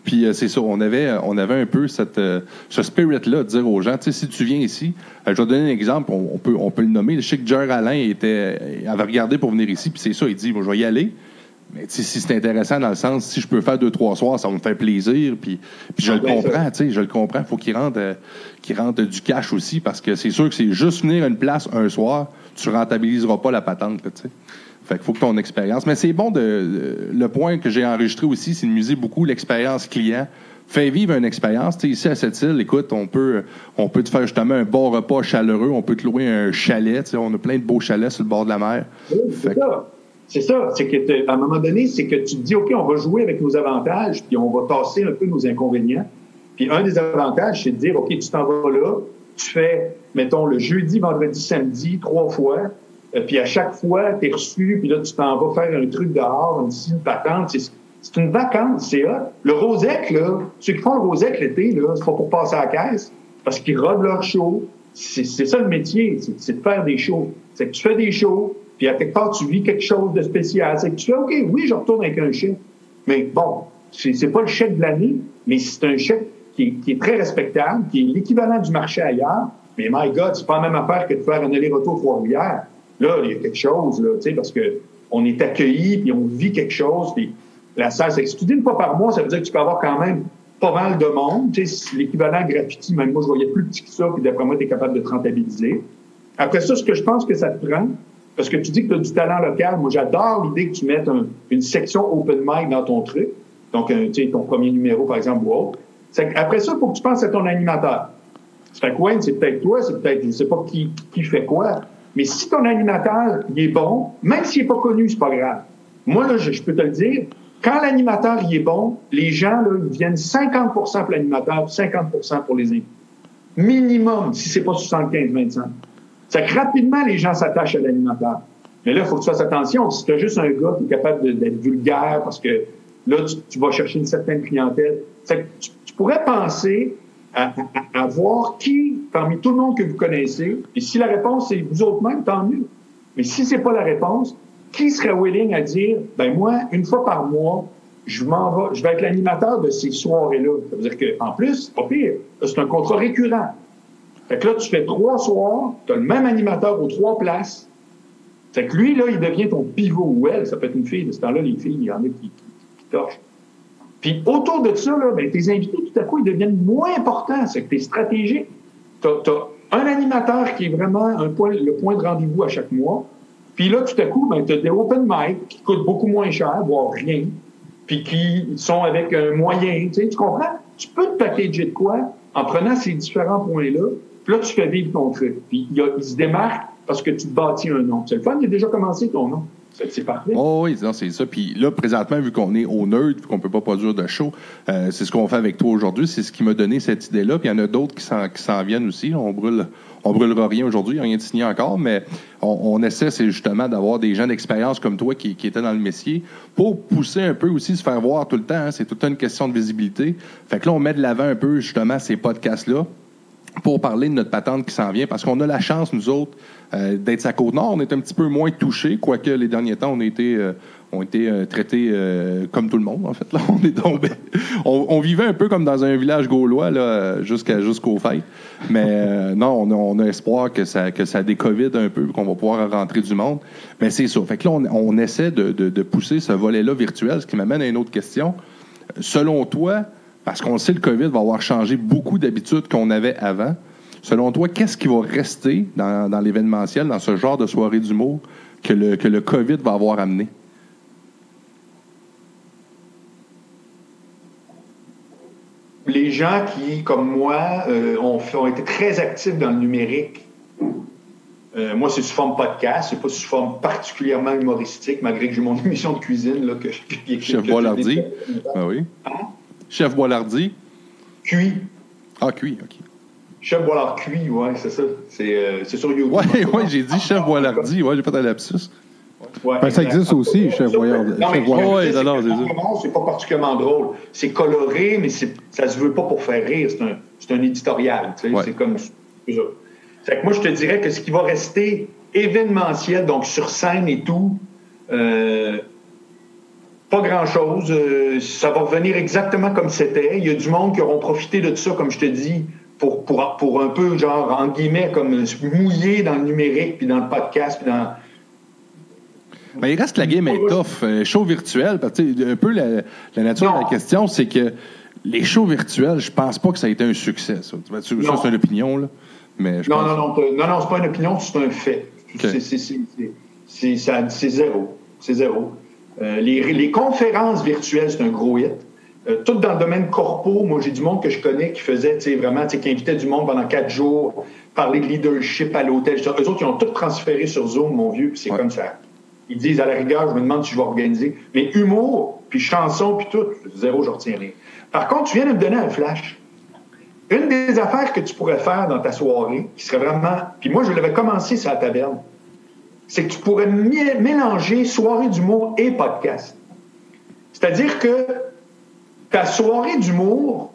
S2: Puis euh, c'est ça, on avait, on avait un peu cette, euh, ce spirit-là de dire aux gens, tu sais, si tu viens ici, euh, je vais te donner un exemple, on, peut, on peut le nommer. Je sais que Jer Alain était, avait regardé pour venir ici, puis c'est ça, il dit, moi, je vais y aller. Mais si c'est intéressant dans le sens, si je peux faire deux, trois soirs, ça va me faire plaisir. Puis, puis je le
S4: sûr.
S2: comprends, tu sais, je le comprends. faut qu'il rentre, euh, qu'il rentre du cash aussi, parce que c'est sûr que c'est juste venir à une place un soir, tu rentabiliseras pas la patente, là, tu sais. Fait qu'il faut que ton expérience. Mais c'est bon de, de- Le point que j'ai enregistré aussi, c'est de miser beaucoup l'expérience client. Fais vivre une expérience. Tu sais, ici à cette île, écoute, on peut, on peut te faire justement un bon repas chaleureux, on peut te louer un chalet. On a plein de beaux chalets sur le bord de la mer.
S4: Oui,
S2: Fait
S4: ça. C'est ça. C'est que à un moment donné, c'est que tu te dis, OK, on va jouer avec nos avantages, puis on va tasser un peu nos inconvénients. Puis un des avantages, c'est de dire, OK, tu t'en vas là, tu fais, mettons, le jeudi, vendredi, samedi, trois fois, euh, puis à chaque fois, tu es reçu, puis là, tu t'en vas faire un truc dehors, une, une patente. C'est, une vacance, c'est hot. Le Rosec, là, ceux qui font le Rosec l'été, là, c'est pas pour passer à la caisse, parce qu'ils rodent leur show. C'est, ça le métier, c'est de faire des shows. C'est que tu fais des shows, puis à quelque part, tu vis quelque chose de spécial. C'est que tu fais, OK, oui, je retourne avec un chèque. Mais bon, c'est, pas le chèque de l'année, mais c'est un chèque qui est, très respectable, qui est l'équivalent du marché ailleurs. Mais my God, c'est pas la même affaire que de faire un aller-retour Trois-Rivières. Là, il y a quelque chose, là, tu sais, parce que on est accueilli, puis on vit quelque chose, la salle, c'est si tu dis une fois par mois, ça veut dire que tu peux avoir quand même pas mal de monde. Tu sais, l'équivalent graffiti, même moi, je voyais plus petit que ça, puis d'après moi, tu es capable de te rentabiliser. Après ça, ce que je pense que ça te prend, parce que tu dis que tu as du talent local, moi, j'adore l'idée que tu mettes un- une section open mic dans ton truc. Donc, un, tu sais, ton premier numéro, par exemple, ou autre. Après ça, il faut que tu penses à ton animateur. Ça fait Wayne, c'est peut-être toi, c'est peut-être, je sais pas qui, qui fait quoi. Mais si ton animateur, il est bon, même s'il n'est pas connu, c'est pas grave. Moi, là, je, je peux te le dire, quand l'animateur, il est bon, les gens, là, ils viennent 50% pour l'animateur, 50% pour les invités. Minimum, si c'est pas 75-25. C'est que rapidement, les gens s'attachent à l'animateur. Mais là, il faut que tu fasses attention. Si tu as juste un gars qui est capable d'être vulgaire parce que là, tu, vas chercher une certaine clientèle, c'est tu, pourrais penser à, voir qui, parmi tout le monde que vous connaissez, et si la réponse est vous autres même, tant mieux. Mais si c'est pas la réponse, qui serait willing à dire, ben moi, une fois par mois, je m'en vais, je vais être l'animateur de ces soirées-là. Ça veut dire qu'en plus, c'est pas pire, c'est un contrat récurrent. Fait que là, tu fais trois soirs, tu as le même animateur aux trois places. Fait que lui, là, il devient ton pivot ou elle, ça peut être une fille. De ce temps-là, les filles, il y en a qui, qui, torchent. Puis autour de ça, là, ben, tes invités, tout à coup, ils deviennent moins importants. C'est que t'es stratégique. Tu as, un animateur qui est vraiment un le point de rendez-vous à chaque mois. Puis là, tout à coup, ben, tu as des open mic qui coûtent beaucoup moins cher, voire rien, puis qui sont avec un moyen. Tu, tu comprends? Tu peux te packager de quoi en prenant ces différents points-là Puis là, tu fais vivre ton truc. Puis il, y a- il se démarque parce que tu te bâtis un nom. C'est le fun, il a déjà commencé ton nom. C'est parfait.
S2: Oh oui, c'est ça. Puis là, présentement, vu qu'on est au nerd, vu qu'on peut pas produire de show, euh, c'est ce qu'on fait avec toi aujourd'hui. C'est ce qui m'a donné cette idée-là. Puis il y en a d'autres qui s'en, viennent aussi. On brûle, on brûlera rien aujourd'hui, rien de signé encore, mais on, essaie, c'est justement d'avoir des gens d'expérience comme toi qui, qui étaient dans le métier pour pousser un peu aussi, se faire voir tout le temps. hein. C'est toute une question de visibilité. Fait que là, on met de l'avant un peu justement ces podcasts-là pour parler de notre patente qui s'en vient, parce qu'on a la chance, nous autres, euh, d'être sa côte nord. On est un petit peu moins touchés, quoique les derniers temps, on a été, euh, on a été euh, traités euh, comme tout le monde, en fait. Là, on est tombé. On, vivait un peu comme dans un village gaulois, là, jusqu'à, jusqu'aux fêtes. Mais euh, non, on a, espoir que ça, que ça décovide un peu, qu'on va pouvoir rentrer du monde. Mais c'est ça. Fait que là, on, essaie de- de pousser ce volet-là virtuel, ce qui m'amène à une autre question. Selon toi, parce qu'on sait le COVID va avoir changé beaucoup d'habitudes qu'on avait avant. Selon toi, qu'est-ce qui va rester dans, dans l'événementiel, dans ce genre de soirée d'humour que le, que le COVID va avoir amené?
S4: les gens qui, comme moi, euh, ont, fait- ont été très actifs dans le numérique, euh, moi, c'est sous forme podcast, c'est pas sous forme particulièrement humoristique, malgré que j'ai mon émission de cuisine. Là, que, que-
S2: Chef
S4: que-
S2: Boilardi.
S4: que-
S2: Ah oui. Chef Boilardi.
S4: Cuit.
S2: Ah, cuit, OK.
S4: Chef Boilard cuit, ouais, c'est ça. C'est euh, c'est sur YouTube.
S2: Ouais, ouais, j'ai dit Chef Boilardi. Ouais, j'ai fait un lapsus.
S4: Ouais,
S3: Ben, ça existe aussi, Chef Boilard-
S4: Non, mais.
S2: Ouais,
S4: c'est pas particulièrement drôle. C'est coloré, mais c'est- ça se veut pas pour faire rire. C'est un, c'est un éditorial. tu sais.
S2: Ouais.
S4: C'est comme ça. Fait que moi, je te dirais que ce qui va rester événementiel, donc sur scène et tout, euh, pas grand-chose. Euh, ça va revenir exactement comme c'était. Il y a du monde qui auront profité de ça, comme je te dis, pour, pour, pour un peu, genre, en guillemets, comme mouiller dans le numérique, puis dans le podcast, puis dans...
S2: Mais il reste que la game est tough. Euh, show virtuel, parce que un peu la, la nature de la question, c'est que les shows virtuels, je pense pas que ça a été un succès. Ça, c'est une opinion, là. Mais je
S4: Non,
S2: pense
S4: non, non, non, non, c'est pas une opinion, c'est un fait. C'est zéro. C'est zéro. Euh, les, les conférences virtuelles, c'est un gros hit. Euh, tout dans le domaine corpo, moi, j'ai du monde que je connais qui faisait, vraiment, qui invitait du monde pendant quatre jours, parler de leadership à l'hôtel. Eux autres, ils ont tout transféré sur Zoom, mon vieux, puis c'est
S2: Ouais.
S4: comme ça. Ils disent, à la rigueur, je me demande si je vais organiser. Mais humour, puis chanson, puis tout, zéro, je retiens rien. Par contre, tu viens de me donner un flash. Une des affaires que tu pourrais faire dans ta soirée, qui serait vraiment. Puis moi, je l'avais commencé sur la taverne, c'est que tu pourrais mélanger soirée d'humour et podcast. C'est-à-dire que ta soirée d'humour,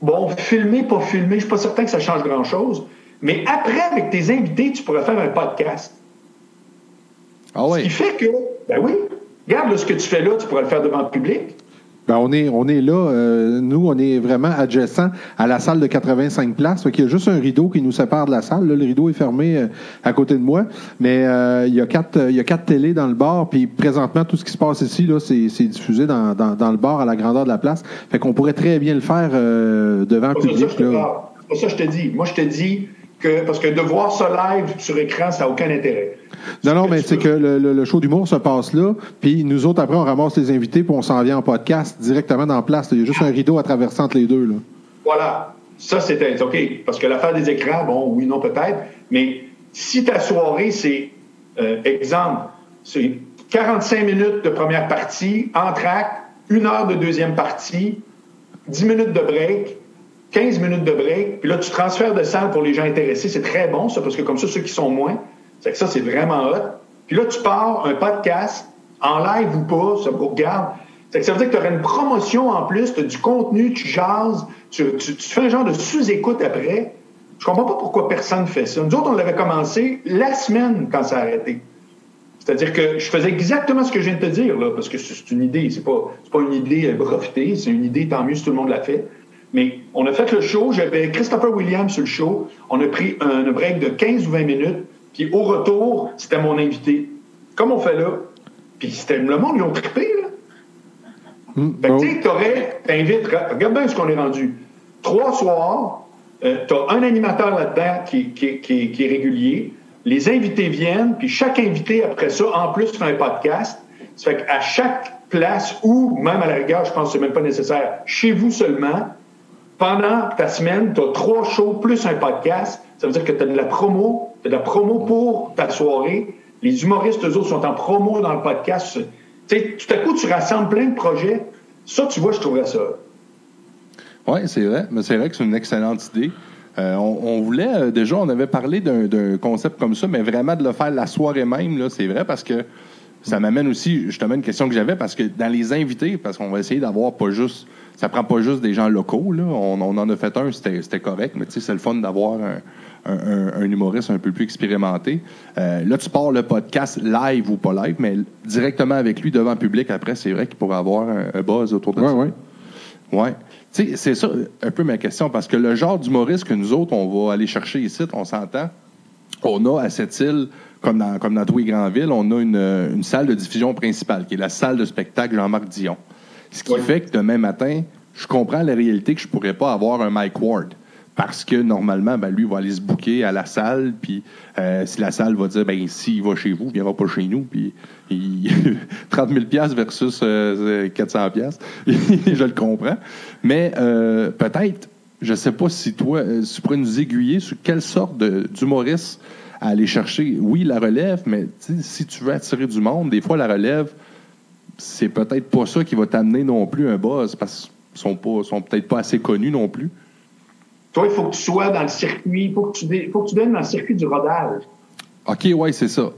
S4: bon, filmé, pas filmé, je suis pas certain que ça change grand-chose, mais après, avec tes invités, tu pourrais faire un podcast.
S2: Ah
S4: Ce qui fait que, ben oui, regarde là, ce que tu fais là, tu pourrais le faire devant le public.
S3: Ben, on, est, on est là, euh, nous, on est vraiment adjacent à la salle de 85 places. Qu'il y a juste un rideau qui nous sépare de la salle. Là, le rideau est fermé euh, à côté de moi. Mais euh, il, y a quatre, euh, il y a quatre télés dans le bar. Puis présentement, tout ce qui se passe ici, là, c'est, c'est diffusé dans, dans, dans le bar à la grandeur de la place. Fait qu'on pourrait très bien le faire euh, devant le
S4: ça
S3: public.
S4: te
S3: Là.
S4: parle. C'est pas ça que je te dis. Moi, je te dis que, parce que de voir ça live sur écran, ça n'a aucun intérêt.
S3: Non, non, mais c'est que le, le- le show d'humour se passe là, puis nous autres, après, on ramasse les invités, puis on s'en vient en podcast directement dans la place. Il y a juste un rideau à traverser entre les deux. Là.
S4: Voilà. Ça, c'était OK. Parce que l'affaire des écrans, bon, oui, non, peut-être. Mais si ta soirée, c'est, euh, exemple, c'est 45 minutes de première partie, entracte, une heure de deuxième partie, 10 minutes de break, 15 minutes de break, puis là, tu transfères de salle pour les gens intéressés. C'est très bon, ça, parce que comme ça, ceux qui sont moins, c'est que ça, c'est vraiment hot. Puis là, tu pars un podcast, en live ou pas, ça me regarde. C'est que ça veut dire que tu aurais une promotion en plus, tu as du contenu, tu jases, tu, fais un genre de sous-écoute après. Je comprends pas pourquoi personne fait ça. Nous autres, on l'avait commencé la semaine quand ça a arrêté. C'est-à-dire que je faisais exactement ce que je viens de te dire, là, parce que c'est une idée, c'est pas, pas une idée brevetée, c'est une idée, tant mieux si tout le monde l'a fait. Mais on a fait le show, j'avais Christopher Williams sur le show, on a pris un break de 15 ou 20 minutes, puis au retour, c'était mon invité. Comme on fait là. Puis c'était le monde, ils ont trippé, là.
S3: Hum,
S4: Fait que,
S3: bon.
S4: tu sais, t'aurais, t'invites, regarde bien ce qu'on est rendu. Trois soirs, euh, t'as un animateur là-dedans qui, qui- qui- qui est régulier. Les invités viennent, puis chaque invité, après ça, en plus, fait un podcast. Ça fait qu'à chaque place, ou même à la rigueur, je pense que c'est même pas nécessaire, chez vous seulement, pendant ta semaine, tu as trois shows plus un podcast. Ça veut dire que tu as de la promo, de la promo pour ta soirée. Les humoristes, eux autres, sont en promo dans le podcast. Tu sais, tout à coup, tu rassembles plein de projets. Ça, tu vois, je trouverais ça.
S2: Oui, c'est vrai. Mais c'est vrai que c'est une excellente idée. Euh, on, voulait, euh, déjà, on avait parlé d'un concept comme ça, mais vraiment de le faire la soirée même, c'est vrai, parce que ça m'amène aussi, justement, une question que j'avais, parce que dans les invités, parce qu'on va essayer d'avoir pas juste, ça prend pas juste des gens locaux, là. On, en a fait un, c'était correct, mais tu sais, c'est le fun d'avoir un, humoriste un peu plus expérimenté. Euh, là, tu pars le podcast live ou pas live, mais directement avec lui devant le public, après, c'est vrai qu'il pourrait avoir un, buzz autour de ça.
S3: Oui,
S2: oui. Ouais c'est ça un peu ma question, parce que le genre d'humoriste que nous autres, on va aller chercher ici, on s'entend, on a à cette île, comme dans, comme dans tous les grandes villes, on a une, salle de diffusion principale, qui est la salle de spectacle Jean-Marc Dion. Ce qui fait que demain matin, je comprends la réalité que je pourrais pas avoir un Mike Ward parce que normalement, ben, lui va aller se bouquer à la salle, puis euh, si la salle va dire, ben s'il va chez vous, il viendra pas chez nous, puis 30 000 versus 400 euh, je le comprends. Mais euh, peut-être, je sais pas si toi, tu pourrais nous aiguiller sur quelle sorte d'humoriste aller chercher. Oui, la relève, mais si tu veux attirer du monde, des fois, la relève, c'est peut-être pas ça qui va t'amener non plus un buzz, parce qu'ils sont, pas, sont peut-être pas assez connus non plus.
S4: Toi, il faut que tu sois dans le circuit, il faut que tu, faut que tu donnes dans le circuit du rodage.
S2: OK, oui, c'est ça.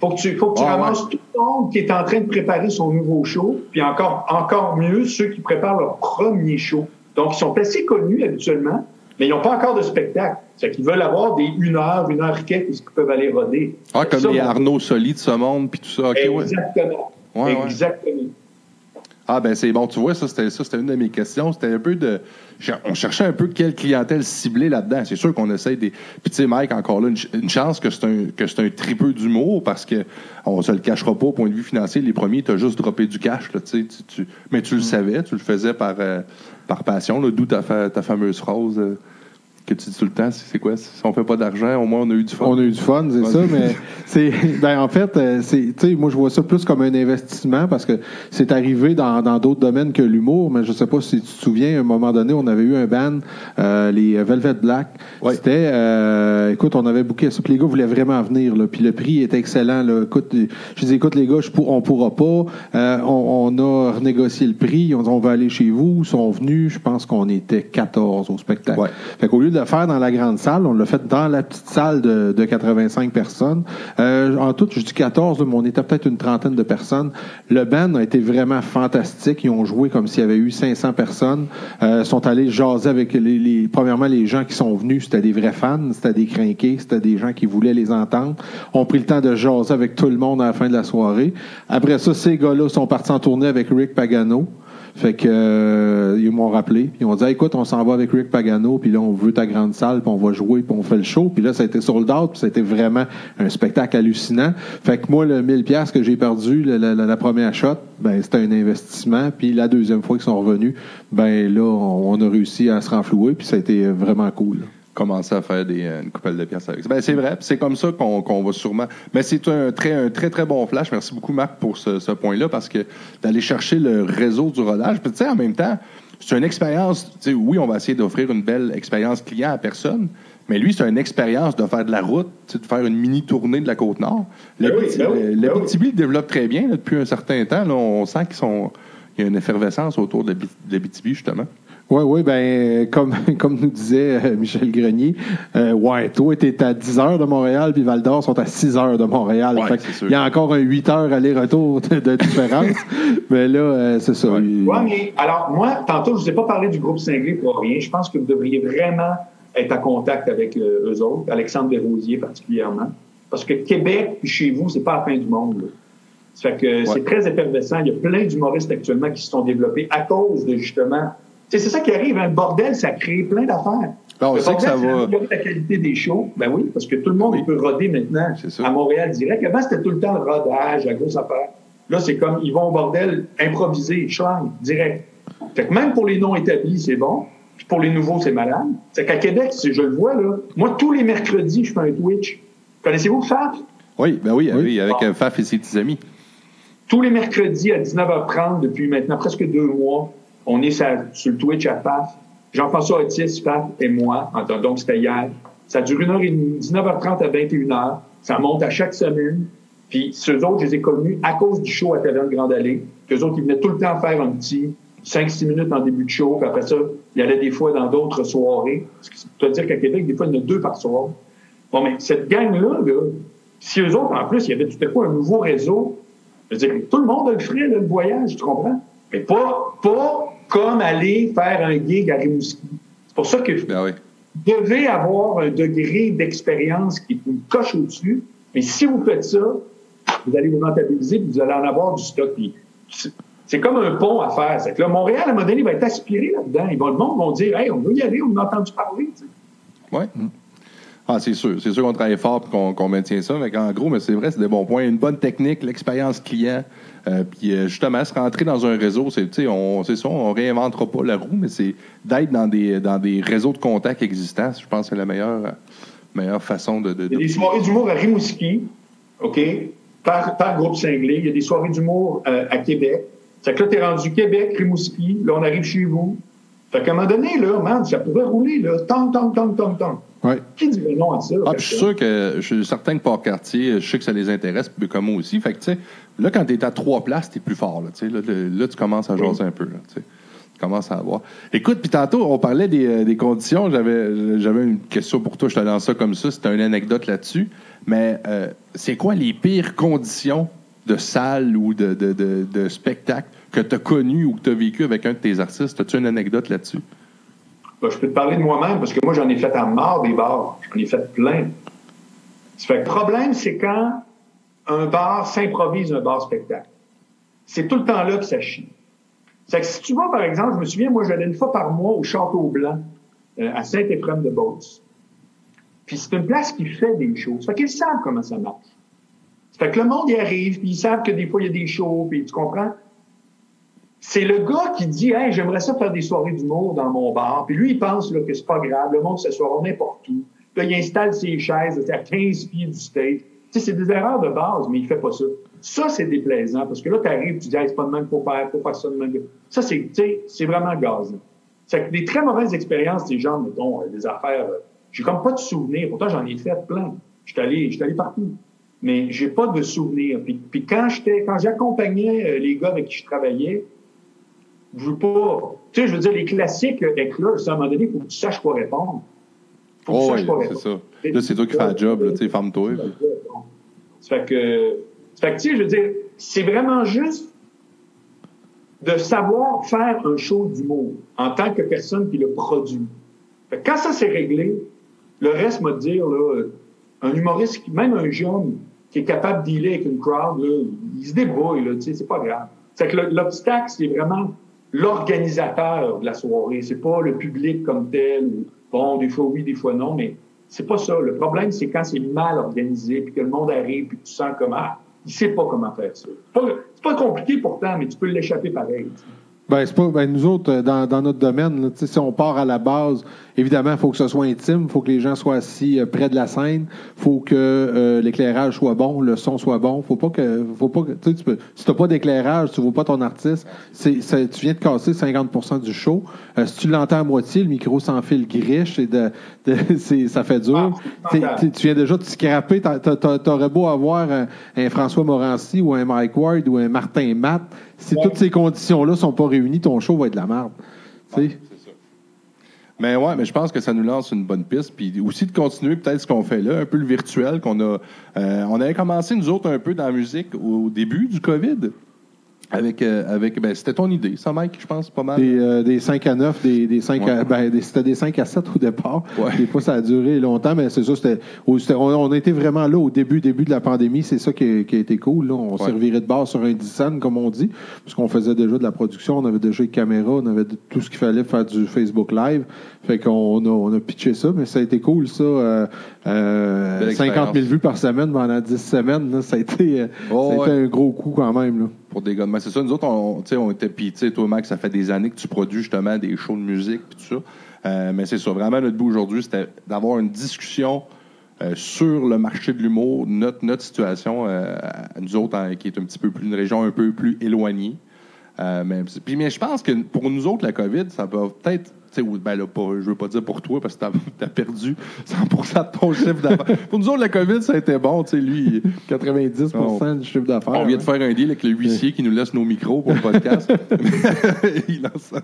S4: Faut que tu, faut que tu ramasses tout le monde qui est en train de préparer son nouveau show, puis encore, encore mieux, ceux qui préparent leur premier show. Donc, ils sont assez connus habituellement, mais ils n'ont pas encore de spectacle. C'est qu'ils veulent avoir des une heure, une heure quelques qui peuvent aller roder.
S2: Ah, comme les Arnaud Soli de ce monde, puis tout ça.
S4: Exactement. Exactement.
S2: Ah, ben c'est bon. Tu vois, ça, c'était ça, c'était une de mes questions. C'était un peu de. On cherchait un peu quelle clientèle cibler là-dedans. C'est sûr qu'on essaye des. Puis, tu sais, Mike, encore là, une, chance que c'est un, que c'est un tripeux d'humour parce que on se le cachera pas au point de vue financier. Les premiers, tu as juste droppé du cash, là, tu, tu, mais tu le mm. savais, tu le faisais par, euh, par passion, d'où ta, ta fameuse phrase. Euh, que tu dis tout le temps, c'est quoi? Si on fait pas d'argent, au moins on a eu du fun.
S3: On a eu du fun, c'est ça, mais c'est. Ben, en fait, euh, c'est, moi, je vois ça plus comme un investissement parce que c'est arrivé dans, d'autres domaines que l'humour, mais je sais pas si tu te souviens, à un moment donné, on avait eu un band, euh, les Velvet Black. C'était, euh, écoute, on avait booké ça, puis les gars voulaient vraiment venir, là, puis le prix était excellent, là. Écoute, je dis, écoute, les gars, je pour, on pourra pas, on, a renégocié le prix, on, on va aller chez vous, ils sont venus, je pense qu'on était 14 au spectacle. Fait qu'au lieu de le faire dans la grande salle. On l'a fait dans la petite salle de, de 85 personnes. Euh, en tout, je dis 14, mais on était peut-être une trentaine de personnes. Le band a été vraiment fantastique. Ils ont joué comme s'il y avait eu 500 personnes. Euh, sont allés jaser avec les, les, premièrement les gens qui sont venus. C'était des vrais fans, c'était des crinqués, c'était des gens qui voulaient les entendre. On pris le temps de jaser avec tout le monde à la fin de la soirée. Après ça, ces gars-là sont partis en tournée avec Rick Pagano. Fait que euh, ils m'ont rappelé. Ils ont dit écoute, on s'en va avec Rick Pagano, puis là on veut ta grande salle, puis on va jouer, puis on fait le show. Puis là ça a été sold out, puis ça a été vraiment un spectacle hallucinant. Fait que moi le 1000 pièces que j'ai perdu la, première shot, ben c'était un investissement. Puis la deuxième fois qu'ils sont revenus, ben là on, a réussi à se renflouer, puis ça a été vraiment cool
S2: commencer à faire des, euh, une coupelle de pièces avec ça. Ben, c'est vrai, c'est comme ça qu'on va sûrement. Mais c'est un très, un très, très bon flash. Merci beaucoup, Marc, pour ce, ce point-là, parce que d'aller chercher le réseau du rodage, tu sais, en même temps, c'est une expérience. Oui, on va essayer d'offrir une belle expérience client à personne, mais lui, c'est une expérience de faire de la route, de faire une mini tournée de la côte nord. Le ben oui, ben ben développe très bien depuis un certain temps. Là, on sent qu'il y a une effervescence autour de l'Abitibi, justement.
S3: Oui, oui, ben comme, comme nous disait euh, Michel Grenier, euh, ouais, toi, t'es à 10 heures de Montréal, puis Val d'Or sont à 6 heures de Montréal. il y a encore un 8 heures aller-retour de, différence. mais là, euh, c'est ça.
S4: Oui, mais alors, moi, tantôt, je vous ai pas parlé du groupe cinglé pour rien. Je pense que vous devriez vraiment être en contact avec eux autres, Alexandre Desrosiers particulièrement. Parce que Québec, puis chez vous, c'est pas la fin du monde. Ça fait que c'est très effervescent. Il y a plein d'humoristes actuellement qui se sont développés à cause de justement c'est ça qui arrive. Un bordel, ça crée plein d'affaires.
S2: Ah, on sait que ça va.
S4: la qualité des shows. Ben oui, parce que tout le monde peut roder maintenant à Montréal direct. Avant, c'était tout le temps le rodage, la grosse affaire. Là, c'est comme, ils vont au bordel improviser, schlang, direct. Fait que même pour les non établis, c'est bon. Puis pour les nouveaux, c'est malade. C'est qu'à Québec, je le vois, là, moi, tous les mercredis, je fais un Twitch. Connaissez-vous Faf?
S2: Oui, ben oui, oui, avec euh, Faf et ses amis.
S4: Tous les mercredis à 19h30 depuis maintenant presque deux mois, on est sur, le Twitch à PAF. Jean-François Otis, Pat et moi, donc c'était hier. Ça dure une heure et demie, 19h30 à 21h. Ça monte à chaque semaine. Puis ceux autres, je les ai connus à cause du show à Taverne Grande Allée. Qu'eux autres, ils venaient tout le temps faire un petit 5-6 minutes en début de show. Puis après ça, il y allait des fois dans d'autres soirées. Parce dire qu'à Québec, des fois, il y en a deux par soir. Bon, mais cette gang-là, là, si eux autres, en plus, il y avait tout à coup un nouveau réseau, je veux dire, tout le monde a le ferait, le voyage, tu comprends? Mais pas, pas comme aller faire un gig à Rimouski. C'est pour ça que
S2: ben oui.
S4: vous devez avoir un degré d'expérience qui une coche au-dessus. Mais si vous faites ça, vous allez vous rentabiliser, puis vous allez en avoir du stock. C'est comme un pont à faire. C'est que là, Montréal, à un moment donné, va être aspiré là-dedans. le monde va dire Hey, on veut y aller, on a entendu parler.
S2: Oui. Ah, c'est sûr. C'est sûr qu'on travaille fort et qu'on maintient ça. Mais en gros, mais c'est vrai, c'est des bons points. Une bonne technique, l'expérience client. Euh, puis euh, justement, se rentrer dans un réseau, c'est on, ça, on réinventera pas la roue, mais c'est d'être dans des, dans des réseaux de contacts existants. Je pense que c'est la meilleure, meilleure façon de,
S4: Il y a des soirées d'humour à Rimouski, OK, par, par groupe cinglé. Il y a des soirées d'humour euh, à Québec. C'est que là, tu es rendu Québec, Rimouski. Là, on arrive chez vous. Fait qu'à un moment donné, là, man, ça pourrait rouler, là. Tong, tong, tong, tong, tong.
S3: Ouais.
S4: Qui dit non à ça?
S2: Ah, je suis sûr que je suis certain que par quartier, je sais que ça les intéresse, puis comme moi aussi. Fait que, tu sais, là, quand tu es à trois places, tu es plus fort. Là, là, là, tu commences à jaser un peu. Là, tu commences à avoir. Écoute, puis tantôt, on parlait des, euh, des conditions. J'avais, j'avais une question pour toi. Je te lance ça comme ça. C'était une anecdote là-dessus. Mais euh, c'est quoi les pires conditions de salle ou de, de, de, de spectacle que tu as connu ou que tu as vécu avec un de tes artistes? As-tu une anecdote là-dessus?
S4: Ben, je peux te parler de moi-même parce que moi, j'en ai fait à mort des bars. J'en ai fait plein. le problème, c'est quand un bar s'improvise un bar spectacle. C'est tout le temps là que ça chie. C'est que si tu vas, par exemple, je me souviens, moi, j'allais une fois par mois au Château Blanc, euh, à Saint-Éphrem-de-Beauce. Puis c'est une place qui fait des choses. Fait qu'ils savent comment ça marche. Ça fait que le monde y arrive, puis ils savent que des fois, il y a des shows, puis tu comprends? C'est le gars qui dit Hey, j'aimerais ça faire des soirées d'humour dans mon bar. Puis lui, il pense que c'est pas grave, le monde s'assoira n'importe où. Puis là, il installe ses chaises à 15 pieds du stage. Tu sais, c'est des erreurs de base, mais il fait pas ça. Ça, c'est déplaisant, parce que là, tu arrives, tu dis hey, c'est pas de même qu'il faut faire, faut faire ça de même. Ça, c'est, c'est vraiment gazant. C'est que des très mauvaises expériences, des gens, mettons, euh, des affaires, euh, j'ai comme pas de souvenirs. Pourtant, j'en ai fait plein. Je suis allé, allé partout. Mais j'ai pas de souvenirs. Puis, puis quand j'étais, quand j'accompagnais euh, les gars avec qui je travaillais, je veux pas. Tu sais, je veux dire, les classiques avec là, à un moment donné, il faut que tu saches quoi répondre.
S2: Faut que tu saches quoi répondre. C'est ça. Là, c'est toi qui fais le job, tu sais, ferme-toi.
S4: Ça fait que. Ça fait que, tu sais, je veux dire, c'est vraiment juste de savoir faire un show d'humour en tant que personne qui le produit. Fait que quand ça s'est réglé, le reste m'a dire, là, un humoriste, même un jeune qui est capable de dealer avec une crowd, là, il se débrouille, là, tu sais, c'est pas grave. C'est que l'obstacle, c'est vraiment l'organisateur de la soirée. C'est pas le public comme tel. Bon, des fois oui, des fois non, mais c'est pas ça. Le problème, c'est quand c'est mal organisé, puis que le monde arrive, puis tu sens comment. Il sait pas comment faire ça. C'est pas compliqué pourtant, mais tu peux l'échapper pareil.
S3: Ben, c'est pas, ben, nous autres, dans, dans notre domaine, si on part à la base, Évidemment, il faut que ce soit intime, il faut que les gens soient assis euh, près de la scène, il faut que euh, l'éclairage soit bon, le son soit bon. Faut pas que, faut pas que, tu peux, si t'as pas d'éclairage, tu vois pas ton artiste, c'est, tu viens de casser 50% du show. Euh, si tu l'entends à moitié, le micro s'enfile griche et de, de ça fait dur. Ah, tu viens déjà de scraper. T'aurais beau avoir un, un, François Morancy ou un Mike Ward ou un Martin Matt. Si toutes ces conditions-là sont pas réunies, ton show va être de la merde.
S2: Mais ouais, mais je pense que ça nous lance une bonne piste. Puis aussi de continuer peut-être ce qu'on fait là, un peu le virtuel qu'on a. Euh, on avait commencé nous autres un peu dans la musique au début du COVID. Avec, euh, avec ben, c'était ton idée, ça, Mike, je pense, pas mal.
S3: Des, euh, des 5 à 9, des, des 5 à, ben, c'était des 5 à 7 au départ. Ouais. Des fois, ça a duré longtemps, mais c'est ça, c'était, on, on était vraiment là au début, début de la pandémie. C'est ça qui, qui, a été cool. Là. On servirait de base sur un 10 comme on dit, parce qu'on faisait déjà de la production, on avait déjà une caméra, on avait tout ce qu'il fallait pour faire du Facebook Live. Fait qu'on a, on a pitché ça, mais ça a été cool, ça. Euh, euh 50 000 vues par semaine pendant 10 semaines, là, ça a été, euh, oh, ça a été un gros coup quand même. Là
S2: pour des C'est ça, nous autres, on, on était. Puis, tu sais, toi, Max, ça fait des années que tu produis justement des shows de musique, puis tout ça. Euh, mais c'est ça, vraiment, notre but aujourd'hui, c'était d'avoir une discussion euh, sur le marché de l'humour, notre, notre situation, euh, nous autres, qui est un petit peu plus une région un peu plus éloignée. mais, puis, mais je pense que pour nous autres, la COVID, ça peut peut-être ou, ben là, pas, je veux pas dire pour toi parce que t'as as perdu 100 de ton chiffre d'affaires. pour nous autres, la COVID, ça a été bon. Tu sais, lui,
S3: 90% du chiffre d'affaires.
S2: On vient de faire un deal avec le huissier qui nous laisse nos micros pour le podcast. Il lance ça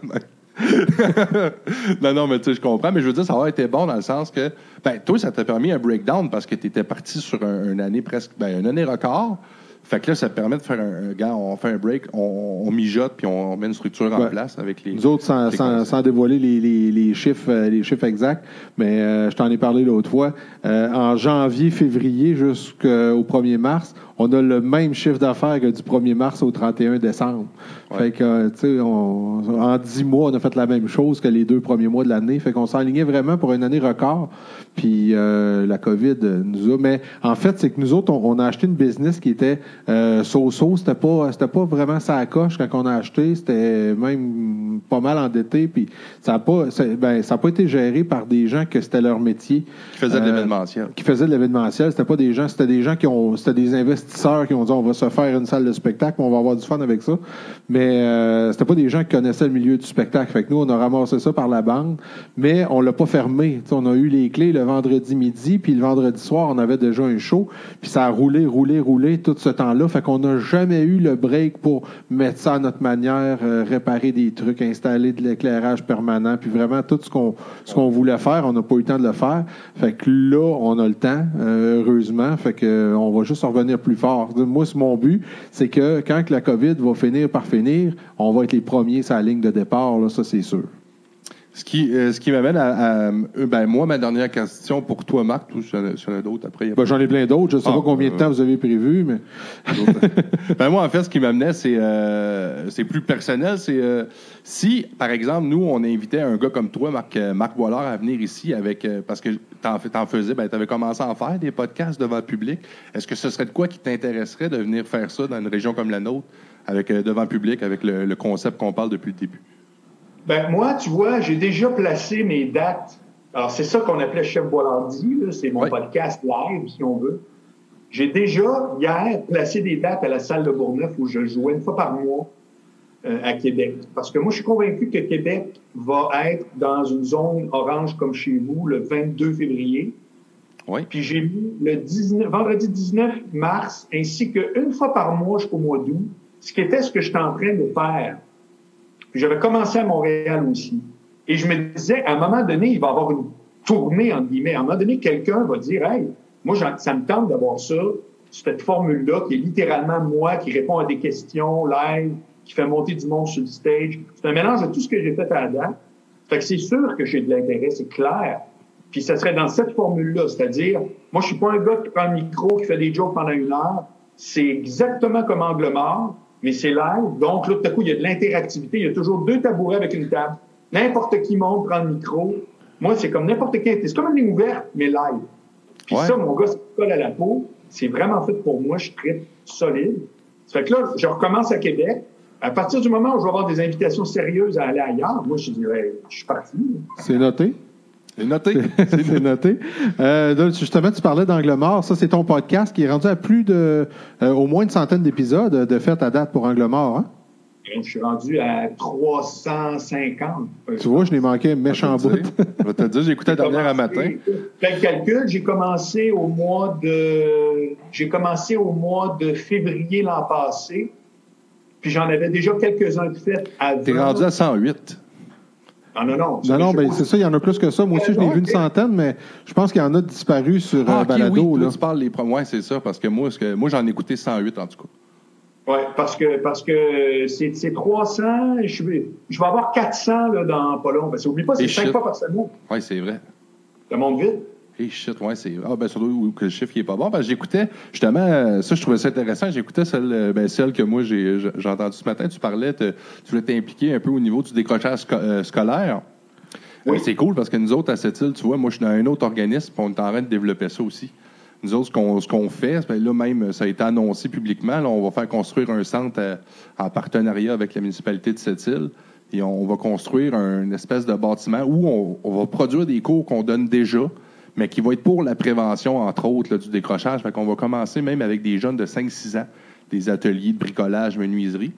S2: non, non, mais tu sais, je comprends. Mais je veux dire, ça a été bon dans le sens que, ben, toi, ça t'a permis un breakdown parce que tu étais parti sur un, une année presque, ben, une année record. Fait que là, ça permet de faire un, gars, on fait un break, on, mijote, puis on met une structure en place avec les.
S3: Nous autres, sans, sans, dévoiler les, les, les, chiffres, euh, les chiffres exacts, mais euh, je t'en ai parlé l'autre fois. Euh, en janvier, février jusqu'au 1er mars, on a le même chiffre d'affaires que du 1er mars au 31 décembre. Fait que, tu sais, en 10 mois, on a fait la même chose que les deux premiers mois de l'année. Fait qu'on s'enlignait vraiment pour une année record. Puis euh, la COVID nous a. Mais en fait, c'est que nous autres, on, a acheté une business qui était euh, so-so. C'était pas, c'était pas vraiment ça coche quand on a acheté. C'était même pas mal endetté. Puis ça n'a pas, ben, ça a pas été géré par des gens que c'était leur métier.
S2: Qui faisaient de euh, l'événementiel.
S3: Qui faisaient de l'événementiel. C'était pas des gens, c'était des gens qui ont, c'était des investisseurs qui ont dit on va se faire une salle de spectacle, on va avoir du fun avec ça. Mais euh, c'était pas des gens qui connaissaient le milieu du spectacle. Fait que nous, on a ramassé ça par la bande, mais on l'a pas fermé. on a eu les clés le vendredi midi, puis le vendredi soir, on avait déjà un show, puis ça a roulé, roulé, roulé tout ce temps-là. Fait qu'on n'a jamais eu le break pour mettre ça à notre manière, euh, réparer des trucs, installer de l'éclairage permanent, puis vraiment tout ce qu'on ce qu'on voulait faire, on n'a pas eu le temps de le faire. Fait que là, on a le temps, euh, heureusement. Fait que on va juste revenir plus Moi, c'est mon but, c'est que quand la COVID va finir par finir, on va être les premiers sur la ligne de départ, là, ça c'est sûr.
S2: Ce qui, euh, ce qui m'amène à, euh, ben, moi, ma dernière question pour toi, Marc, tu en as d'autres après.
S3: Ben, J'en ai plein d'autres. Je ne sais pas ah, combien de temps vous avez prévu, mais.
S2: ben, moi, en fait, ce qui m'amenait, c'est euh, c'est plus personnel. C'est si, par exemple, nous, on invitait un gars comme toi, Marc, Marc Boilard, à venir ici avec. parce que tu en, faisais, ben, tu avais commencé à en faire des podcasts devant le public. Est-ce que ce serait de quoi qui t'intéresserait de venir faire ça dans une région comme la nôtre, avec, devant le public, avec le, le concept qu'on parle depuis le début?
S4: Ben, moi, tu vois, j'ai déjà placé mes dates. Alors, c'est ça qu'on appelait Chef Boilardi, c'est mon podcast live, si on veut. J'ai déjà, hier, placé des dates à la salle de Bourneuf où je jouais une fois par mois euh, à Québec. Parce que moi, je suis convaincu que Québec va être dans une zone orange comme chez vous le 22 février.
S2: Oui.
S4: Puis j'ai mis le 19, vendredi 19 mars, ainsi qu'une fois par mois jusqu'au mois d'août, ce qui était ce que j'étais en train de faire j'avais commencé à Montréal aussi. Et je me disais, à un moment donné, il va y avoir une tournée, entre guillemets. À un moment donné, quelqu'un va dire, hey, moi, ça me tente d'avoir ça, cette formule-là, qui est littéralement moi qui répond à des questions live, qui fait monter du monde sur le stage. C'est un mélange de tout ce que j'ai fait à la date. Fait que c'est sûr que j'ai de l'intérêt, c'est clair. Puis ça serait dans cette formule-là, c'est-à-dire, moi, je suis pas un gars qui prend le micro, qui fait des jokes pendant une heure. C'est exactement comme Angle mais c'est live. Donc, là, tout à coup, il y a de l'interactivité. Il y a toujours deux tabourets avec une table. N'importe qui monte, prend le micro. Moi, c'est comme n'importe qui. C'est comme une ligne ouverte, mais live. Puis ça, mon gars, ça colle à la peau. C'est vraiment fait pour moi. Je suis très solide. Ça fait que là, je recommence à Québec. À partir du moment où je vais avoir des invitations sérieuses à aller ailleurs, moi, je dirais, je suis parti.
S3: C'est noté?
S2: C'est noté.
S3: c'est noté. Euh, justement, tu parlais d'Angle Mort. Ça, c'est ton podcast qui est rendu à plus de, euh, au moins une centaine d'épisodes de fait à date pour Angle Mort. Hein?
S4: Je suis rendu à 350.
S3: Tu vois, je n'ai manqué un méchant bout.
S2: je vais te dire, j'ai écouté la dernière à matin.
S4: Fais le calcul, j'ai commencé au mois de, j'ai commencé au mois de février l'an passé. Puis j'en avais déjà quelques-uns de fait avant.
S2: T'es rendu à 108.
S4: Non, non, non.
S3: Non, non, ben, c'est ça, il y en a plus que ça. Moi aussi, je n'ai vu une centaine, mais je pense qu'il y en a disparu sur ah, euh, Balado.
S2: Oui, là. tu parles les Oui, c'est ça, parce que moi, que, moi j'en ai écouté 108 en tout cas.
S4: Oui, parce que, parce que c'est 300, je vais, je vais avoir 400 là, dans pas long. Parce oublie pas, c'est 5 fois par semaine.
S2: Oui, c'est vrai.
S4: Ça monte vite.
S2: Hey shit, ouais, c'est. Ah, ben, surtout que le chiffre n'est pas bon. Ben, j'écoutais, justement, ça, je trouvais ça intéressant. J'écoutais celle, euh, ben, celle que moi, j'ai, j'ai entendu ce matin. Tu parlais, tu voulais t'impliquer un peu au niveau du décrochage euh, scolaire. Oui. c'est cool parce que nous autres, à cette île, tu vois, moi, je suis dans un autre organisme, on est en train de développer ça aussi. Nous autres, ce qu'on, fait, ben, là, même, ça a été annoncé publiquement, là, on va faire construire un centre euh, en partenariat avec la municipalité de cette île. Et on va construire un espèce de bâtiment où on, on va produire des cours qu'on donne déjà, mais qui va être pour la prévention, entre autres, du décrochage. Fait qu'on va commencer même avec des jeunes de 5-6 ans, des ateliers de bricolage, menuiserie.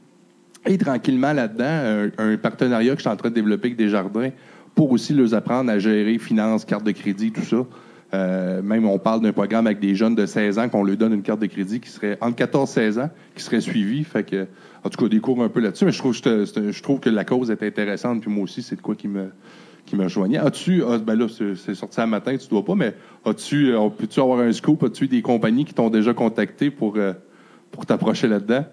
S2: Et tranquillement là-dedans, un, partenariat que je suis en train de développer avec des jardins pour aussi leur apprendre à gérer finances, carte de crédit, tout ça. Euh, même on parle d'un programme avec des jeunes de 16 ans qu'on leur donne une carte de crédit qui serait entre 14 et 16 ans, qui serait suivie. Fait que, en tout cas, des cours un peu là-dessus. Mais je trouve, je trouve que la cause est intéressante. Puis moi aussi, c'est de quoi qui me, qui me rejoignait. As-tu, ah, ben là, c'est sorti un matin, tu dois pas, mais as-tu, euh, peux-tu avoir un scoop? As-tu des compagnies qui t'ont déjà contacté pour, euh, pour t'approcher là-dedans?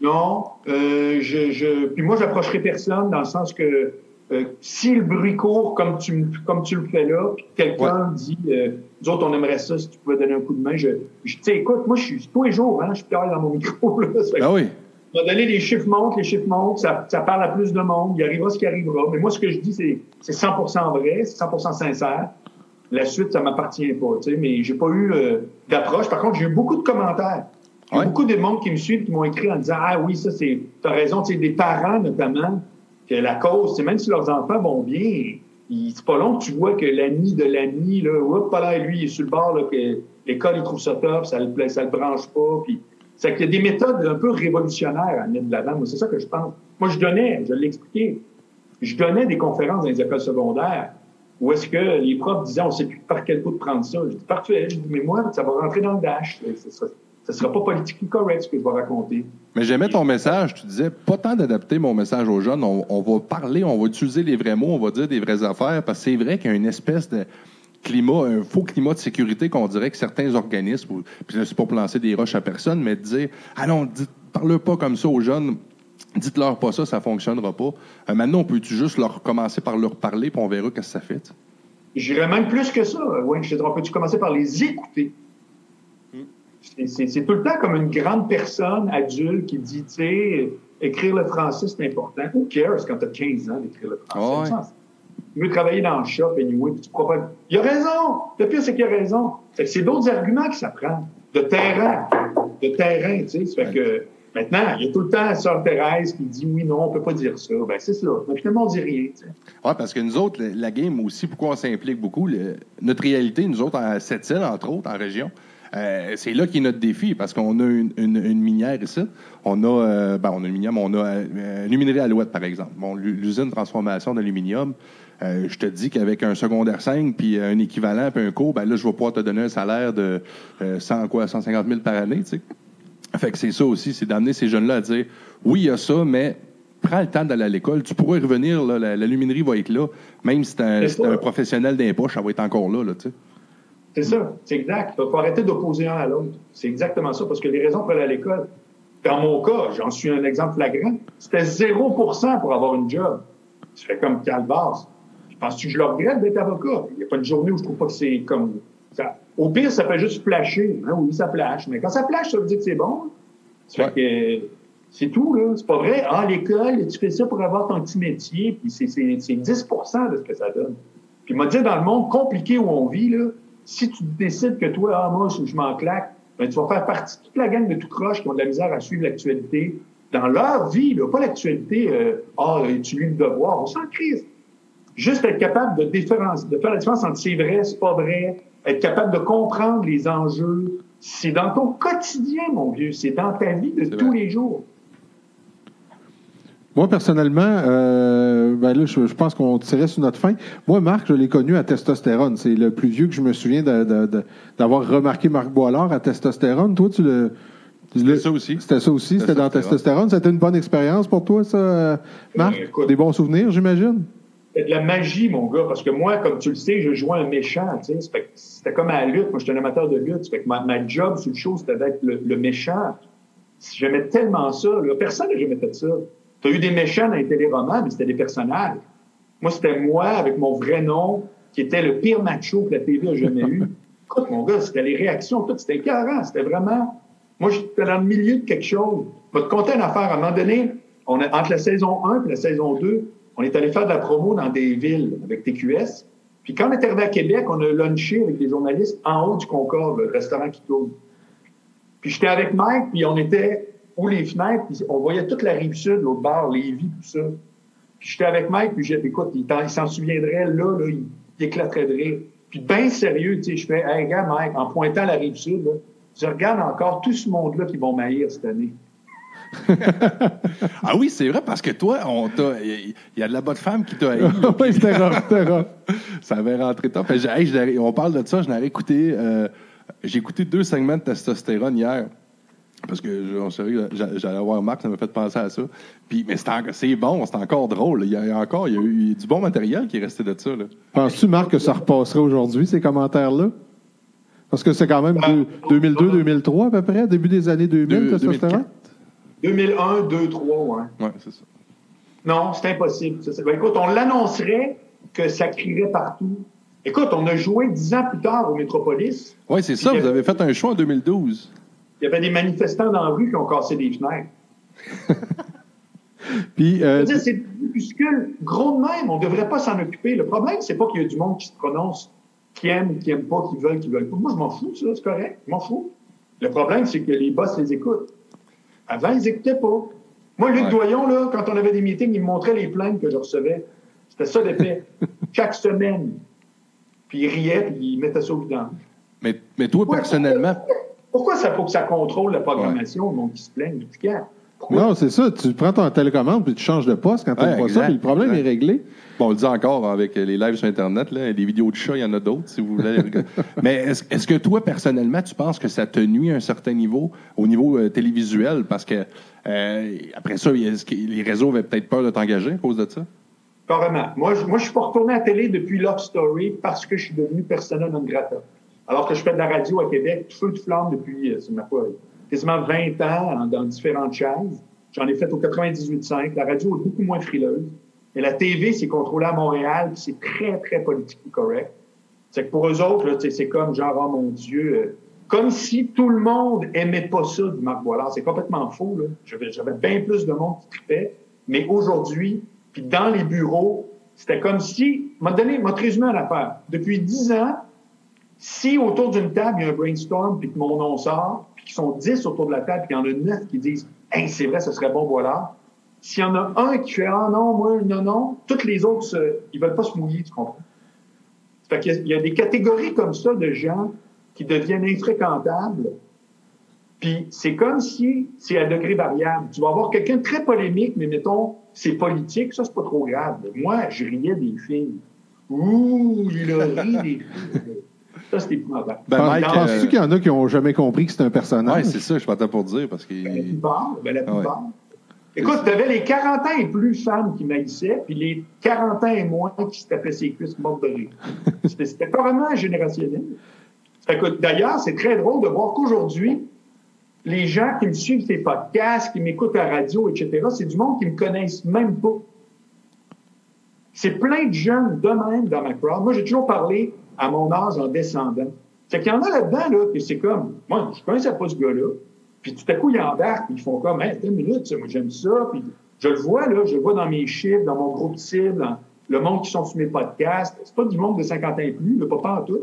S4: Non, euh, je, je, puis moi, j'approcherai personne dans le sens que euh, si le bruit court comme tu, comme tu le fais là, puis quelqu'un dit, euh, nous autres, on aimerait ça si tu pouvais donner un coup de main, je, je tu sais, écoute, moi, je suis tous les jours, hein, je suis dans mon micro, là.
S2: Ah oui.
S4: À un moment donné, les chiffres montent, les chiffres montent, ça, ça parle à plus de monde, il arrivera ce qui arrivera. Mais moi, ce que je dis, c'est, c'est 100% vrai, c'est 100% sincère. La suite, ça m'appartient pas, tu sais, mais j'ai pas eu euh, d'approche. Par contre, j'ai eu beaucoup de commentaires. Il y a
S2: Ouais.
S4: beaucoup de monde qui me suivent, qui m'ont écrit en disant, ah oui, ça, c'est, t'as raison, tu sais, des parents, notamment, que la cause, c'est même si leurs enfants vont bien, c'est pas long que tu vois que l'ami de l'ami, là, pas là, lui, il est sur le bord, là, que l'école, il trouve ça top, ça le, ça le branche pas, puis c'est qu'il y a des méthodes un peu révolutionnaires à mettre de l'avant. Moi, c'est ça que je pense. Moi, je donnais, je l'ai expliqué, je donnais des conférences dans les écoles secondaires où est-ce que les profs disaient, on sait plus par quel bout de prendre ça. Je dis, parfait. Je dis, mais moi, ça va rentrer dans le dash. Ça ça sera pas politiquement correct, ce que je vais raconter.
S2: Mais j'aimais ton message. Tu disais pas tant d'adapter mon message aux jeunes. On va parler, on va utiliser les vrais mots, on va dire des vraies affaires. Parce que c'est vrai qu'il y a une espèce de climat, un faux climat de sécurité qu'on dirait que certains organismes, ou- puis là, c'est pas pour lancer des roches à personne, mais de dire Ah non, dites, parle pas comme ça aux jeunes. Dites-leur pas ça, ça fonctionnera pas. Euh, maintenant, on peut-tu juste leur commencer par leur parler, puis on verra qu'est-ce que ça fait.
S4: J'irais même plus que ça. Oui, je te dirais, peux-tu commencer par les écouter? C'est- C'est tout le temps comme une grande personne adulte qui dit, tu sais, écrire le français, c'est important. Who cares quand tu as 15 ans d'écrire le français?
S2: Ouais.
S4: Tu veux travailler dans le shop, anyway, puis tu pas. Il a raison! Le pire, c'est qu'il a raison. Que c'est d'autres arguments qui s'apprennent. De terrain. De terrain, tu sais. Ça que maintenant, il y a tout le temps la sœur Thérèse qui dit oui, non, on peut pas dire ça. Ben, c'est ça. Mais finalement, on dit rien.
S2: Oui, parce que nous autres, la, game aussi, pourquoi on s'implique beaucoup, notre réalité, nous autres, à Sept-Îles, entre autres, en région, euh, c'est là qui est notre défi, parce qu'on a une, une- minière ici. On a, euh, ben, on a une minière, on a euh, une minerie Alouette, par exemple. Bon, l'u- l'usine de transformation d'aluminium, euh, je te dis qu'avec un secondaire 5, puis un équivalent, puis un cours, ben là, je vais pouvoir te donner un salaire de euh, 100, quoi, 150 000 par année, tu sais. Fait que c'est ça aussi, c'est d'amener ces jeunes-là à dire oui, il y a ça, mais prends le temps d'aller à l'école. Tu pourras y revenir, là, la, la luminerie va être là. Même si t'es un, si un professionnel des poches, ça va être encore là, là tu sais.
S4: C'est ça, c'est exact. Il faut arrêter d'opposer un à l'autre. C'est exactement ça, parce que les raisons pour aller à l'école, dans mon cas, j'en suis un exemple flagrant, c'était 0% pour avoir une job. Je fais comme Calvas. Penses-tu que je le regrette d'être avocat? Il n'y a pas une journée où je trouve pas que c'est comme ça. Au pire, ça fait juste flasher. Hein, oui, ça flash. Mais quand ça flash, ça veut dire que c'est bon. Ça fait que c'est tout, là. C'est pas vrai. Ah, l'école, tu fais ça pour avoir ton petit métier, puis c'est c'est- c'est 10% de ce que ça donne. Puis, m'a dit, dans le monde compliqué où on vit, là, si tu décides que toi, ah, moi, je, m'en claque, ben, tu vas faire partie de toute la gang de tout croche qui ont de la misère à suivre l'actualité dans leur vie, là, pas l'actualité, euh, ah, tu lis le devoir, on s'en crise. Juste être capable de, différence, de faire la différence entre c'est vrai, c'est pas vrai, être capable de comprendre les enjeux. C'est dans ton quotidien, mon vieux, c'est dans ta vie de tous
S2: vrai.
S4: les jours.
S3: Moi, personnellement, euh, ben là, je, je pense qu'on tirait sur notre fin. Moi, Marc, je l'ai connu à testostérone. C'est le plus vieux que je me souviens de- de- de- d'avoir remarqué Marc Boilard à testostérone. Toi, tu le.
S2: C'était ça aussi.
S3: C'était ça aussi, c'était dans
S2: Testostérone.
S3: C'était une bonne expérience pour toi, ça, Marc?
S4: Écoute.
S3: Des bons souvenirs, j'imagine?
S4: De la magie, mon gars, parce que moi, comme tu le sais, je jouais un méchant, tu sais. C'était comme à la lutte. Moi, j'étais un amateur de lutte. Fait que ma, ma job sur le show, c'était d'être le, le méchant. J'aimais tellement ça. là. Personne n'a jamais fait ça. Tu as eu des méchants dans les téléromans, mais c'était des personnages. Moi, c'était moi, avec mon vrai nom, qui était le pire macho que la TV a jamais eu. Écoute, mon gars, c'était les réactions, tout. C'était écœurant. C'était vraiment... Moi, j'étais dans le milieu de quelque chose. Je vais te conter une affaire. À un moment donné, on a, entre la saison 1 et la saison 2, on est allé faire de la promo dans des villes avec TQS. Puis quand on est arrivé à Québec, on a lunché avec des journalistes en haut du Concorde, le restaurant qui tourne. Puis j'étais avec Mike, puis on était où les fenêtres, puis on voyait toute la rive sud, l'autre bord, Lévis, tout ça. Puis j'étais avec Mike, puis j'ai dit, écoute, il s'en souviendrait, là, là, il, éclaterait de rire. Puis bien sérieux, tu sais, je fais, hey, gars, Mike, en pointant la rive sud, là, je regarde encore tout ce monde-là qui vont maillir cette année.
S2: ah oui, c'est vrai, parce que toi, on t'a. Il y a de la bonne femme qui t'a haï.
S3: oui, c'était rough, c'était rough.
S2: ça avait rentré top. Hey, on parle de ça, je n'avais écouté. euh, j'ai écouté deux segments de testostérone hier. Parce que, en sérieux, j'allais voir Marc, ça m'a fait penser à ça. Puis, mais c'est bon, c'est encore drôle. Il y a encore, il y a eu du bon matériel qui est resté de ça.
S3: Penses-tu, Marc, que ça repasserait aujourd'hui, ces commentaires-là? Parce que c'est quand même
S4: Ah,
S3: 2002-2003 à peu près, début des années 2000,
S2: Deux-
S3: testostérone?
S4: 2001, 2, 3, ouais.
S2: Ouais, c'est ça.
S4: Non, c'est impossible. Ça, ben, écoute, on l'annoncerait que ça crierait partout. Écoute, on a joué dix ans plus tard au Métropolis.
S2: Oui, c'est ça. Vous avez fait un show en 2012.
S4: Il y avait des manifestants dans la rue qui ont cassé des fenêtres.
S3: Puis, euh,
S4: c'est groupuscules gros de même. On ne devrait pas s'en occuper. Le problème, c'est pas qu'il y a du monde qui se prononce, qui aime, qui aime pas, qui veulent, qui veulent pas. Moi, je m'en fous, ça, c'est correct. Je m'en fous. Le problème, c'est que les boss les écoutent. Avant, ils n'écoutaient pas. Moi, Luc
S2: Ouais.
S4: Doyon, là, quand on avait des meetings, il me montrait les plaintes que je recevais. C'était ça l'effet. Chaque semaine. Puis il riait, puis il mettait ça au vidange.
S2: Mais, mais toi,
S4: Ouais,
S2: personnellement,
S4: Pourquoi ça faut que ça contrôle la programmation, le monde qui se plaigne? Du?
S3: Non, c'est ça. Tu prends ton télécommande puis tu changes de poste quand tu
S2: Ouais,
S3: pas ça,
S2: exact,
S3: puis le problème
S2: exact.
S3: est réglé.
S2: Bon, on le dit encore avec les lives sur Internet, là, les vidéos de chats, il y en a d'autres, si vous voulez. aller regarder. Mais est-ce est-ce que toi, personnellement, tu penses que ça te nuit à un certain niveau, au niveau euh, télévisuel? Parce que euh, après ça, est-ce que les réseaux avaient peut-être peur de t'engager à cause de ça?
S4: Carrément. Moi, je, moi, je suis pas retourné à la télé depuis Love Story parce que je suis devenu persona non grata. Alors que je fais de la radio à Québec, feu de flamme depuis, euh, c'est ma foi, quasiment 20 ans dans différentes chaises. J'en ai fait au 98.5. La radio est beaucoup moins frileuse. Et la TV, c'est contrôlé à Montréal, puis c'est très, très politiquement correct. C'est que pour eux autres, là, c'est comme genre, oh mon Dieu, euh, comme si tout le monde aimait pas ça du Marc Boilard. C'est complètement faux. là. J'avais j'avais bien plus de monde qui tripait. Mais aujourd'hui, puis dans les bureaux, c'était comme si, m'a donné, m'a résumé à l'affaire. Depuis dix ans, si autour d'une table, il y a un brainstorm, puis que mon nom sort, qu'ils sont dix autour de la table, puis qu'il y en a neuf qui disent Hey, c'est vrai, ce serait bon, voilà. S'il y en a un qui fait Ah non, moi, non, non, toutes les autres, se- ils veulent pas se mouiller, tu comprends? Fait qu'il y il y a des catégories comme ça de gens qui deviennent infréquentables. Puis c'est comme si c'est à degré variable. Tu vas avoir quelqu'un de très polémique, mais mettons, c'est politique, ça, c'est pas trop grave. Moi, je riais des filles. Ouh, il a ri des filles. Ça, c'était épouvantable.
S2: Ben, Mike,
S3: Penses-tu
S2: euh,
S3: qu'il y en a qui n'ont jamais compris que c'est un personnage?
S2: Oui, c'est ça, je partais pour dire, parce que.
S4: Ben, la plupart, ben, la
S2: ouais.
S4: plupart. Écoute, tu avais les 40 ans et plus femmes qui maïssaient, puis les 40 ans et moins qui se tapaient ses cuisses mortes de rire. C'était c'était carrément générationnel. Fait que, D'ailleurs, c'est très drôle de voir qu'aujourd'hui, les gens qui me suivent ces podcasts, qui m'écoutent à la radio, etc., c'est du monde qui me connaissent même pas. C'est plein de jeunes de même dans ma crowd. Moi, j'ai toujours parlé à mon âge en descendant. C'est qu'il y en a là-dedans, là, que c'est comme, moi, je connaissais pas ce gars-là. Puis tout à coup, ils embarquent, puis ils font comme, hey, une minute, ça, moi, j'aime ça. Puis je le vois, là, je le vois dans mes chiffres, dans mon groupe cible, dans le monde qui sont sur mes podcasts. C'est pas du monde de 50 ans et plus, le pas en tout.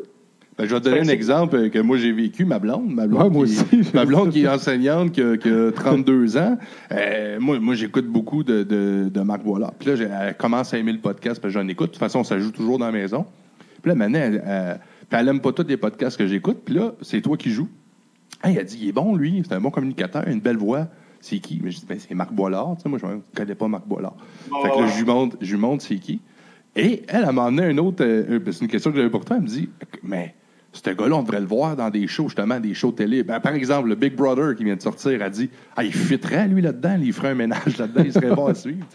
S2: Ben, je vais te donner un exemple que moi j'ai vécu, ma blonde. Ma blonde,
S3: Ouais, moi
S2: qui,
S3: aussi.
S2: ma blonde qui est enseignante, qui a, qui a 32 ans. Euh, moi, moi j'écoute beaucoup de, de, de Marc Boilard. Puis là, j'ai- elle commence à aimer le podcast, parce que j'en écoute. De toute façon, ça joue toujours dans la maison. Puis là, maintenant, elle, elle, elle aime pas tous les podcasts que j'écoute. Puis là, c'est toi qui joues. Hey, elle dit, il est bon, lui. C'est un bon communicateur, une belle voix. C'est qui? Mais je dis, ben, c'est Marc Boilard. Tu sais, moi, je ne connais pas Marc Boilard. Fait que là, je lui montre, je lui montre c'est qui. Et elle, elle m'a emmené un autre. euh, euh, c'est une question que j'avais pour toi. Elle me dit, mais ce gars-là, on devrait le voir dans des shows, justement, des shows télé. Ben, par exemple, le Big Brother qui vient de sortir a dit, ah, il fitterait, lui, là-dedans. Il ferait un ménage là-dedans. Il serait bon à suivre.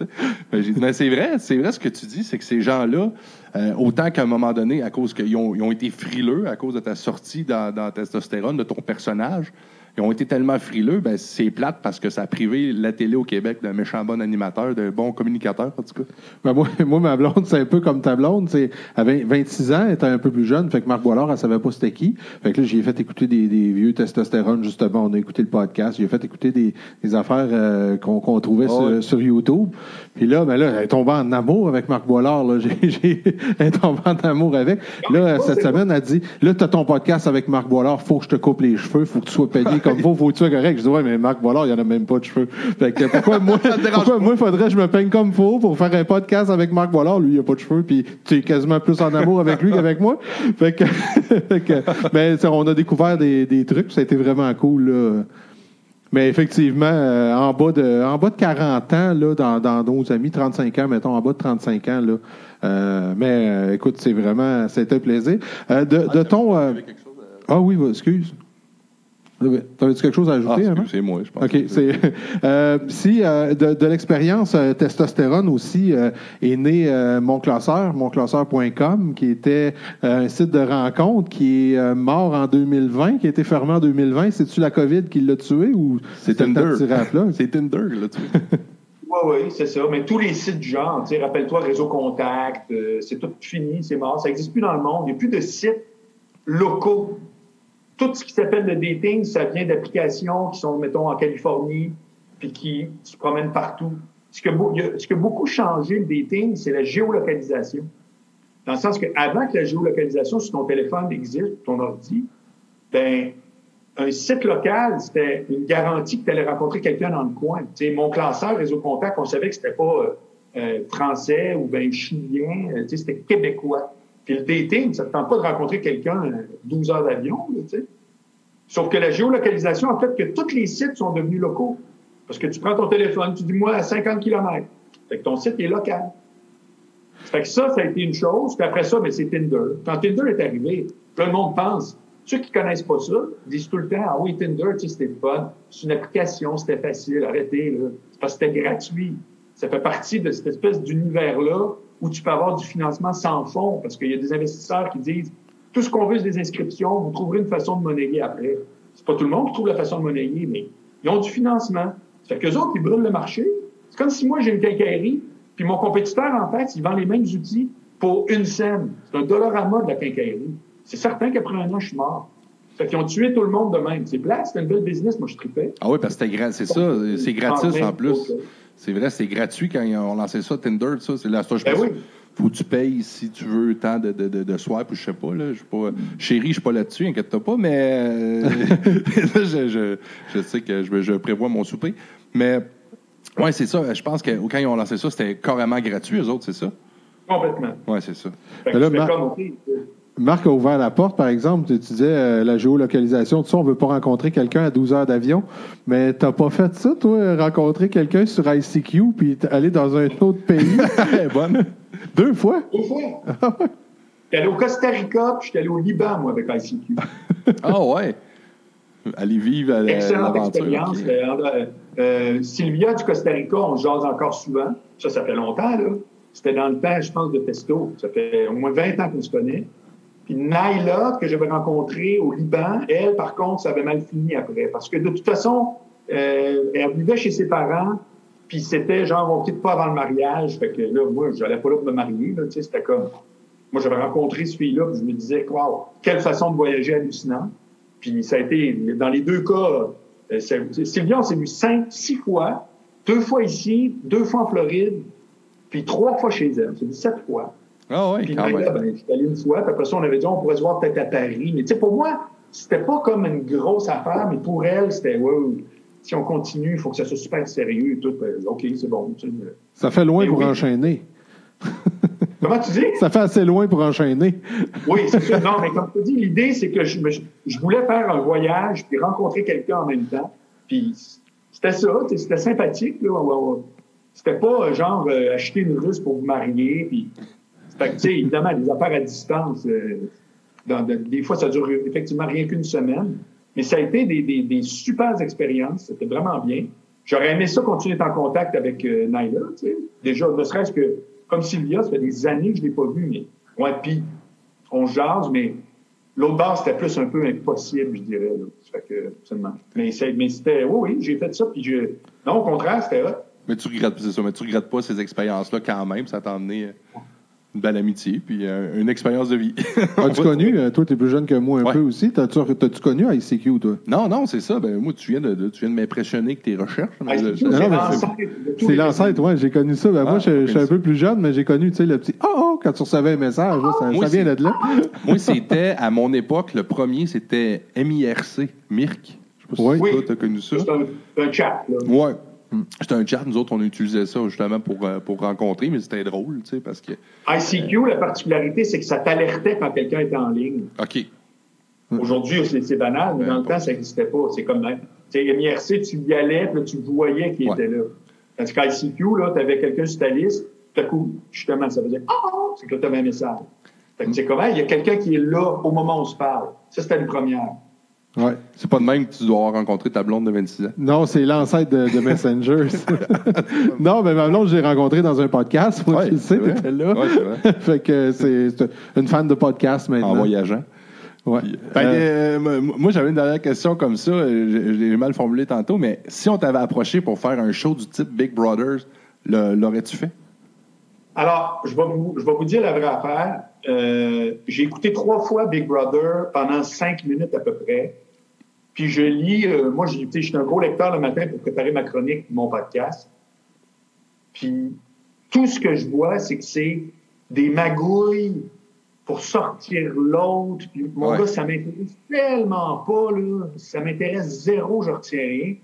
S2: Ben, mais c'est vrai, c'est vrai ce que tu dis, c'est que ces gens-là, euh, autant qu'à un moment donné, à cause qu'ils ont, ils ont été frileux, à cause de ta sortie dans, dans Testostérone, de ton personnage, ils ont été tellement frileux, ben, c'est plate parce que ça a privé la télé au Québec d'un méchant bon animateur, d'un bon communicateur, en tout cas.
S3: Ben, moi, moi, ma blonde, c'est un peu comme ta blonde. Elle avait 26 ans, elle était un peu plus jeune. Fait que Marc Boilard, elle savait pas c'était qui. Fait que là, j'ai fait écouter des, des vieux testostérone, justement. On a écouté le podcast. J'ai fait écouter des, des affaires euh, qu'on trouvait sur,
S2: Ouais.
S3: sur YouTube. Puis là, ben là, elle est tombée en amour avec Marc Boilard. Là. J'ai, j'ai- elle est tombée en amour avec. Là, cette semaine, elle dit Là, tu as ton podcast avec Marc Boilard, faut que je te coupe les cheveux, faut que tu sois payé comme faut que tu correct. Je dis Ouais, mais Marc Boilard, il n'y en a même pas de cheveux. Fait que pourquoi moi, pourquoi moi, il faudrait que je me peigne comme faut pour faire un podcast avec Marc Boilard? Lui, il n'a pas de cheveux, puis tu es quasiment plus en amour avec lui qu'avec moi. Fait que, fait que- mais ça, on a découvert des, des trucs, ça a été vraiment cool. Là. Mais effectivement, euh, en, bas de, en bas de 40 ans, là, dans, dans nos amis, 35 ans, mettons, en bas de 35 ans, là. Euh, mais euh, écoute, c'est vraiment, c'était un plaisir. Euh, de, de ton. euh, ah oui, excuse. T'avais-tu quelque chose à
S2: Ah,
S3: ajouter, Armand?
S2: excusez-moi, je pense.
S3: OK. C'est, euh, si euh, de, de l'expérience euh, testostérone aussi euh, est né euh, Mon Classeur, monclasseur.com, qui était euh, un site de rencontre qui est euh, mort en 2020, qui a été fermé en 2020. C'est-tu la COVID qui l'a tué ou
S2: C'est Tinder. C'est Tinder, là, tu vois.
S4: Oui, oui, c'est ça. Mais tous les sites du genre, rappelle-toi, Réseau Contact, euh, c'est tout fini, c'est mort. Ça n'existe plus dans le monde. Il n'y a plus de sites locaux. Tout ce qui s'appelle le dating, ça vient d'applications qui sont, mettons, en Californie, puis qui se promènent partout. Ce que, ce qui a beaucoup changé le dating, c'est la géolocalisation. Dans le sens qu'avant que la géolocalisation sur ton téléphone existe, ton ordi, ben, un site local, c'était une garantie que tu allais rencontrer quelqu'un dans le coin. Tu sais, mon classeur Réseau Contact, on savait que c'était pas euh, euh, français ou ben chilien, euh, c'était québécois. Puis le dating, ça ne te tente pas de rencontrer quelqu'un euh, 12 heures d'avion, tu sais. Sauf que la géolocalisation a fait que tous les sites sont devenus locaux. Parce que tu prends ton téléphone, tu dis moi à 50 km. Fait que ton site est local. Fait que ça, ça a été une chose. Puis après ça, ben, c'est Tinder. Quand Tinder est arrivé, tout le monde pense. Ceux qui connaissent pas ça disent tout le temps, ah oui, Tinder, tu sais, c'était fun. C'est une application, c'était facile, arrêtez, là. C'est parce que c'était gratuit. Ça fait partie de cette espèce d'univers-là où tu peux avoir du financement sans fond parce qu'il y a des investisseurs qui disent, tout ce qu'on veut, c'est des inscriptions, vous trouverez une façon de monnayer après. C'est pas tout le monde qui trouve la façon de monnayer, mais ils ont du financement. Ça fait qu'eux autres, ils brûlent le marché. C'est comme si moi, j'ai une quincaillerie, puis mon compétiteur, en fait, il vend les mêmes outils pour une scène. C'est un dollarama de la quincaillerie. C'est certain qu'après un an, je suis mort. Fait qu'ils ont tué tout le monde de même. C'est plat, c'était une belle business, moi, je tripais.
S2: Ah oui, parce que c'était gra- c'est ça, c'est gratis en plus. C'est vrai, c'est gratuit quand ils ont lancé ça, Tinder, ça. C'est là, ça, je
S4: Ben
S2: pense.
S4: oui.
S2: Faut que tu payes si tu veux tant de, de, de, de swipe ou je sais pas. Là, je suis pas chérie, je suis pas là-dessus, inquiète-toi pas, mais euh, là, je, je, je sais que je, je prévois mon souper. Mais ouais, c'est ça. Je pense que quand ils ont lancé ça, c'était carrément gratuit, eux autres, c'est ça?
S4: Complètement.
S2: Ouais, c'est ça.
S4: Fait que
S3: là,
S4: comme,
S3: Marc a ouvert la porte, par exemple. Tu tu disais euh, la géolocalisation, tout ça, on veut pas rencontrer quelqu'un à 12 heures d'avion. Mais t'as pas fait ça, toi, rencontrer quelqu'un sur ICQ puis aller dans un autre pays?
S2: Bonne.
S3: Deux fois?
S4: deux fois. J'étais allé au Costa Rica, puis j'étais allé au Liban, moi, avec ICQ.
S2: Ah ouais. Allez vivre à la-
S4: Excellente expérience.
S2: ok.
S4: Euh, euh, Sylvia du Costa Rica, on se jase encore souvent. Ça, ça fait longtemps, là. C'était dans le temps, je pense, de Testo. Ça fait au moins 20 ans qu'on se connaît. Puis Naila, que j'avais rencontrée au Liban, elle, par contre, ça avait mal fini après. Parce que de toute façon, euh, elle vivait chez ses parents, puis c'était genre, on quitte pas avant le mariage. Fait que là, moi, j'allais pas là pour me marier, là, c'était comme... Moi, j'avais rencontré ce fille-là, puis je me disais, wow, quelle façon de voyager hallucinante. Puis ça a été, dans les deux cas, euh, Sylvia, on s'est vu cinq, six fois, deux fois ici, deux fois en Floride, puis trois fois chez elle. C'est dit sept fois.
S2: Ah
S4: Puis
S2: quand même.
S4: ben, j'étais allé une fois, puis après ça, on avait dit, on pourrait se voir peut-être à Paris. Mais tu sais, pour moi, c'était pas comme une grosse affaire, mais pour elle, c'était, ouais, ouais, si on continue, il faut que ça soit super sérieux et tout. Ben, OK, c'est bon. tu sais.
S3: Ça fait loin pour
S4: oui.
S3: enchaîner.
S4: Comment tu dis?
S3: Ça fait assez loin pour enchaîner.
S4: Oui, c'est ça. Non, mais comme tu dis, l'idée, c'est que je, je voulais faire un voyage puis rencontrer quelqu'un en même temps. Puis c'était ça, c'était sympathique. Là. C'était pas euh, genre euh, acheter une russe pour vous marier. Puis, fait que, tu sais, évidemment, des affaires à distance, euh, dans- des fois, ça dure effectivement rien qu'une semaine. Mais ça a été des, des, des super expériences. C'était vraiment bien. J'aurais aimé ça continuer en contact avec euh, Naila, tu sais. Déjà, ne serait-ce que, comme Sylvia, ça fait des années que je l'ai pas vue, mais, ouais, puis on jase, mais l'autre base, c'était plus un peu impossible, je dirais, là. Fait que. Mais, c'était, oui, oui, j'ai fait ça, puis je, non, au contraire, c'était hot.
S2: Mais tu regrettes, ça, mais tu regrettes pas ces expériences-là quand même. Ça t'a amené euh, une belle amitié, puis euh, une expérience de vie.
S3: As-tu connu, euh, toi, tu es plus jeune que moi un
S2: Ouais.
S3: peu aussi? T'as-tu t'as-tu connu ICQ, toi?
S2: Non, non, c'est ça. Ben, moi, tu viens de, de- tu viens de m'impressionner avec tes recherches.
S4: Ah, c'est
S3: mais
S4: l'ancêtre
S3: ouais, j'ai connu ça. Ben, moi,
S2: Ah,
S3: je, je suis un peu plus jeune, mais j'ai connu, tu sais, le petit « Oh, oh » quand tu recevais un message. là, ça, vient de là.
S2: Moi, c'était, à mon époque, le premier, c'était MIRC, MIRC. Je sais pas si
S3: Oui.
S2: toi, t'as connu ça.
S4: C'est un, un chat, là.
S2: Ouais. C'était un chat, nous autres, on utilisait ça justement pour, euh, pour rencontrer, mais c'était drôle, tu sais, parce que.
S4: ICQ, la particularité, c'est que ça t'alertait quand quelqu'un était en ligne.
S2: OK.
S4: Aujourd'hui, c'est c'est banal, mais dans le
S2: bon.
S4: temps, ça n'existait pas. C'est comme même. Tu sais, MIRC, tu y allais, puis là, tu voyais qu'il
S2: Ouais.
S4: était là. Tandis qu'ICQ, là, tu avais quelqu'un sur ta liste, tout à coup, justement, ça faisait Ah! ah c'est que tu avais un message. Fait que tu sais comment? Il y a quelqu'un qui est là au moment où on se parle. Ça, c'était une première.
S3: Ouais.
S2: C'est pas de même que tu dois avoir rencontré ta blonde de 26 ans.
S3: Non, c'est l'ancêtre de, de Messenger. non, mais ma blonde, j'ai rencontré dans un podcast. Moi,
S2: Ouais,
S3: tu sais,
S2: c'est vrai.
S3: t'étais là.
S2: Ouais, c'est vrai.
S3: fait que c'est une fan de podcast maintenant.
S2: En voyageant.
S3: Ouais.
S2: Fait que,
S3: Euh,
S2: euh, moi- j'avais une dernière question comme ça. euh, Je, je l'ai mal formulé tantôt, mais si on t'avait approché pour faire un show du type Big Brothers, l'aurais-tu fait?
S4: Alors, je vais vous, je vais vous dire la vraie affaire. Euh, j'ai écouté trois fois Big Brother pendant cinq minutes à peu près. Puis je lis, euh, moi, je suis un gros lecteur le matin pour préparer ma chronique, mon podcast. Puis tout ce que je vois, c'est que c'est des magouilles pour sortir l'autre. Mon
S2: Ouais.
S4: gars, ça m'intéresse tellement pas, là. Ça m'intéresse zéro, je retiens rien.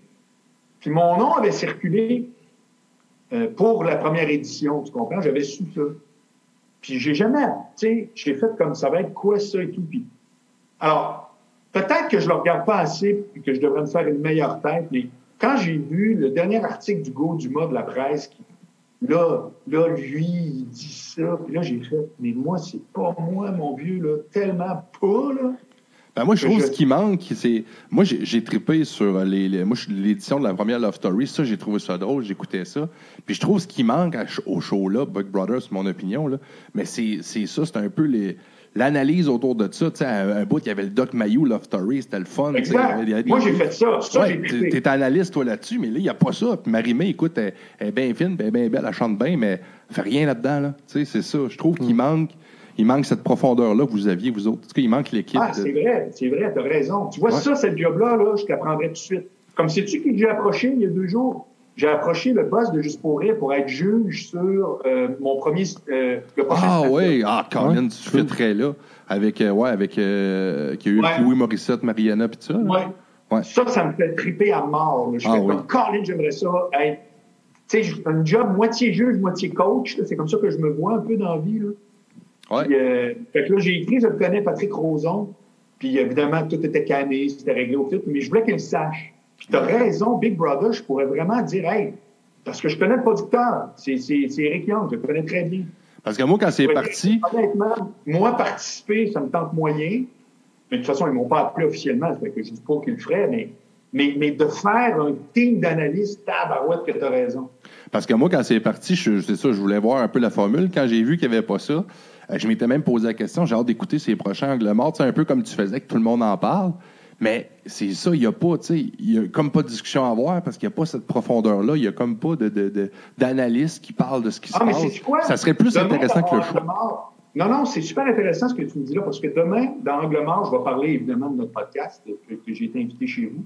S4: Puis mon nom avait circulé euh, pour la première édition, tu comprends? J'avais su ça. Puis j'ai jamais, tu sais, j'ai fait comme ça va être quoi ça et tout. Puis, alors, peut-être que je le regarde pas assez et que je devrais me faire une meilleure tête, mais quand j'ai vu le dernier article du Go Dumas de la presse, qui, là, là, lui, il dit ça, puis là, j'ai fait, mais moi, c'est pas moi, mon vieux, là, tellement pas, là.
S2: Ben moi, je trouve
S4: je-
S2: ce qui manque, c'est. Moi, j'ai trippé sur les, les- Moi, l'édition de la première Love Story. Ça, j'ai trouvé ça drôle. J'écoutais ça. Puis je trouve ce qui manque à au show-là, Big Brother, c'est mon opinion, là. Mais c'est ça, c'est un peu les. L'analyse autour de ça, tu sais, un, bout, il y avait le Doc Mayou, Love Story, c'était le fun.
S4: Exact. Moi, j'ai fait ça. Ça, j'ai
S2: Ouais, t'es analyste, toi, là-dessus, mais là, il n'y a pas ça. Puis Marie-Mé, écoute, elle, elle est bien fine, elle est bien belle, elle chante bien, mais elle fait rien là-dedans, là. Tu sais, c'est ça. Je trouve
S4: Mm.
S2: qu'il manque, il manque cette profondeur-là que vous aviez, vous autres. En tout cas, il manque l'équipe.
S4: Ah, c'est vrai, c'est vrai, t'as raison. Tu vois,
S2: Ouais.
S4: ça, cette job-là, là, je t'apprendrai tout de suite. Comme sais-tu qui j'ai approché il y a deux jours? J'ai approché le boss de Juste pour rire pour être juge sur euh, mon premier... euh, le prochain
S2: Ah oui, ah Colin,
S3: Ouais,
S2: tu très là. Avec, euh, ouais, avec, euh, qui a eu
S4: Ouais.
S2: Louis Morissette, Mariana, pis tout ça.
S4: Ouais.
S2: Ouais.
S4: Ça, ça me fait triper à mort. là. Je
S2: Ah
S4: fais
S2: oui.
S4: comme Colin, j'aimerais ça être. Tu sais, un job moitié juge, moitié coach. là. C'est comme ça que je me vois un peu dans la vie. Là.
S2: Ouais.
S4: Puis, euh, fait que là, j'ai écrit, je le connais, Patrick Roson. Puis évidemment, tout était canné, c'était réglé au fit, mais je voulais qu'il sache. Puis t'as raison, Big Brother, je pourrais vraiment dire, hey, parce que je connais le producteur, c'est Eric Young, je le connais très bien.
S2: Parce que moi, quand c'est parti,
S4: Honnêtement, moi, participer, ça me tente moyen. Mais de toute façon, ils m'ont pas appelé officiellement, ça fait que je dis pas qu'ils le feraient, mais, mais, mais de faire un team d'analystes, tabarouette que t'as raison.
S2: parce que moi, quand c'est parti, c'est ça, je voulais voir un peu la formule. Quand j'ai vu qu'il n'y avait pas ça, euh, je m'étais même posé la question, j'ai hâte d'écouter ces prochains angles morts. C'est un peu comme tu faisais, que tout le monde en parle. Mais c'est ça, il n'y a pas, tu sais, il y a comme pas de discussion à avoir parce qu'il n'y a pas cette profondeur-là. Il n'y a comme pas de, de, de- d'analyste qui parle de ce qui se
S4: Ah, mais
S2: passe.
S4: quoi?
S2: Ça serait plus
S4: Demain,
S2: intéressant que le
S4: Angle
S2: show.
S4: Mort- Non, non, c'est super intéressant ce que tu me dis là, parce que demain, dans Angle Mort, je vais parler évidemment de notre podcast, que, que j'ai été invité chez vous.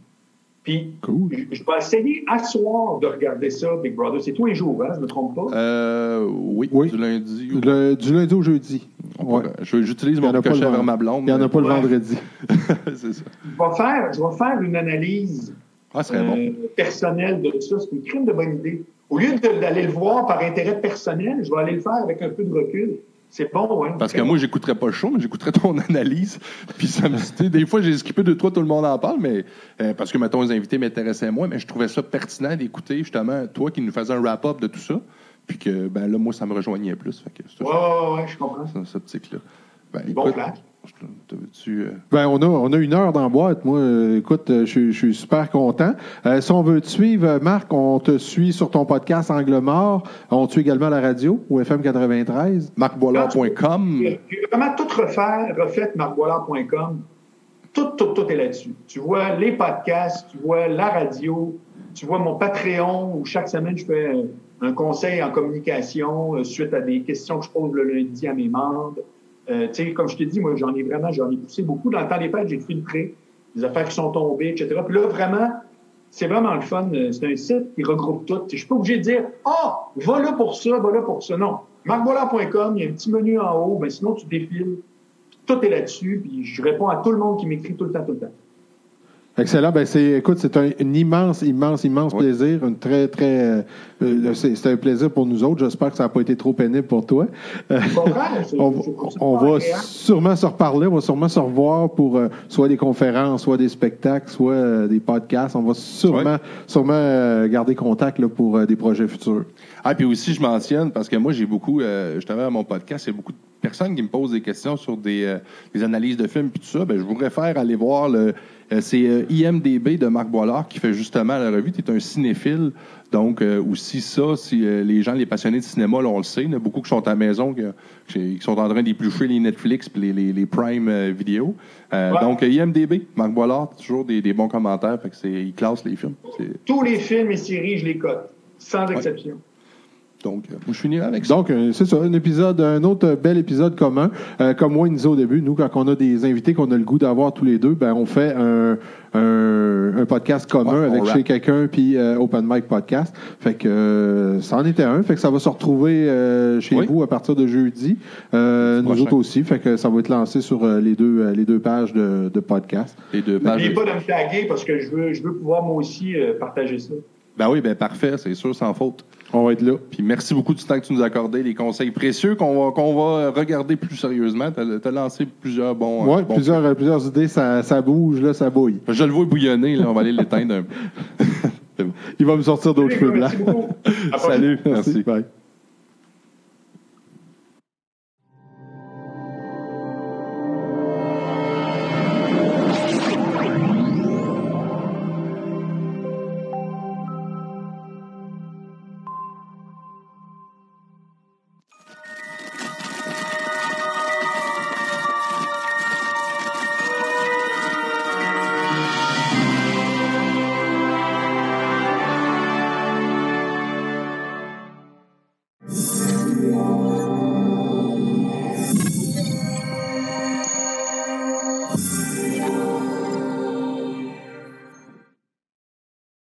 S4: Puis,
S2: Cool.
S4: je, je vais essayer à soir de regarder ça, Big Brother. C'est tous les jours, hein, je me trompe pas?
S2: Euh, oui,
S3: Oui.
S2: du lundi. au-
S3: Le- du lundi au jeudi. Ouais.
S2: J'utilise
S3: Il y en
S2: mon
S3: a pas
S2: ricochet
S3: le
S2: vers ma blonde.
S3: Il n'y en a pas le
S4: Ouais.
S3: vendredi.
S2: c'est ça.
S4: Je vais faire, je vais faire une analyse
S2: Ah, bon.
S4: euh, personnelle de ça. C'est une crime de bonne idée. Au lieu d'aller le voir par intérêt personnel, je vais aller le faire avec un peu de recul. C'est bon, hein?
S2: Parce que moi, j'écouterais pas le show, mais j'écouterais ton analyse. Puis ça me Des fois, j'ai skippé deux, trois, tout le monde en parle, mais euh, parce que, mettons, les invités m'intéressaient moins, mais je trouvais ça pertinent d'écouter, justement, toi qui nous faisais un wrap-up de tout ça. Puis que, ben là, moi, ça me rejoignait plus. Fait que
S4: Ouais, ouais, je comprends.
S2: cette optique-là. Ben,
S4: Bon
S2: écoute,
S4: flash.
S2: Euh,
S3: Ben, on a, on a une heure dans la boîte. Moi, euh, écoute, euh, je suis- super content. Euh, si on veut te suivre, Marc, on te suit sur ton podcast Angle Mort. On te suit également à la radio, au FM 93.
S2: marcboilard.com.
S4: J'ai vraiment tout refaire, refait marcboilard.com. Tout, tout, tout est là-dessus. Tu vois les podcasts, tu vois la radio, tu vois mon Patreon où chaque semaine je fais un, conseil en communication suite à des questions que je pose le lundi à mes membres. Euh, comme je te dis, moi j'en ai vraiment, j'en ai poussé beaucoup. Dans le temps des fêtes, j'ai filtré des affaires qui sont tombées, etc. Puis là, vraiment, c'est vraiment le fun. Euh, C'est un site qui regroupe tout. Je suis pas obligé de dire Ah, va là pour ça, va là pour ça. Non. marcboilard.com, il y a un petit menu en haut, ben sinon tu défiles. Tout est là-dessus, puis je réponds à tout le monde qui m'écrit tout le temps, tout le temps.
S3: Excellent. Ben c'est, écoute, c'est un, un immense, immense, immense
S2: Oui.
S3: plaisir. Une très, très. euh, c'est, c'est un plaisir pour nous autres. J'espère que ça n'a pas été trop pénible pour toi. Euh, on, va sûrement se reparler. On va sûrement se revoir pour euh, soit des conférences, soit des spectacles, soit euh, des podcasts. On va sûrement, sûrement euh, garder contact là, pour euh, des projets futurs.
S2: Ah, puis aussi, je mentionne, parce que moi, j'ai beaucoup, euh, justement, à mon podcast, il y a beaucoup de personnes qui me posent des questions sur des, euh, des analyses de films, puis tout ça. Ben, je vous réfère à aller voir le. Euh, c'est euh, IMDB de Marc Boilard qui fait justement la revue. Tu es un cinéphile. Donc, euh, aussi ça, si euh, les gens, les passionnés de cinéma, là, on le sait, il y en a beaucoup qui sont à la maison, qui, qui sont en train d'éplucher les Netflix puis les, les, les Prime euh, vidéo. Euh,
S4: Ouais.
S2: Donc, IMDB, Marc Boilard, toujours des, des bons commentaires. Fait que c'est, il classe les films.
S4: Tous les films et séries, je les cote, sans exception.
S2: Donc, euh, moi, je finis avec ça.
S3: Donc, euh, c'est ça, un épisode, un autre bel épisode commun. Euh, comme moi, il nous disait au début, nous, quand on a des invités qu'on a le goût d'avoir tous les deux, ben, on fait un, un, un podcast commun
S2: Ouais,
S3: avec
S2: rap.
S3: chez quelqu'un, puis euh, Open Mic Podcast. Fait que euh, ça en était un. Fait que ça va se retrouver euh, chez
S2: Oui.
S3: vous à partir de jeudi. Euh, nous
S2: Prochain.
S3: autres aussi. Fait que ça va être lancé sur euh, les, deux, euh, les deux pages de, de podcast.
S2: Les deux pages.
S4: N'oubliez pas de me taguer parce que je veux, je veux pouvoir moi aussi euh, partager ça.
S2: Ben oui, ben parfait, c'est sûr, sans faute.
S3: On va être là.
S2: Puis merci beaucoup du temps que tu nous as accordé, les conseils précieux qu'on va, qu'on va regarder plus sérieusement. Tu as, lancé plusieurs bons.
S3: Ouais,
S2: bons
S3: plusieurs, euh, plusieurs idées, ça, ça bouge, là, ça bouille.
S2: Je le vois bouillonner, là, on va aller l'éteindre un peu.
S3: Il va me sortir d'autres cheveux blancs.
S4: Merci.
S2: Salut, merci.
S3: Bye.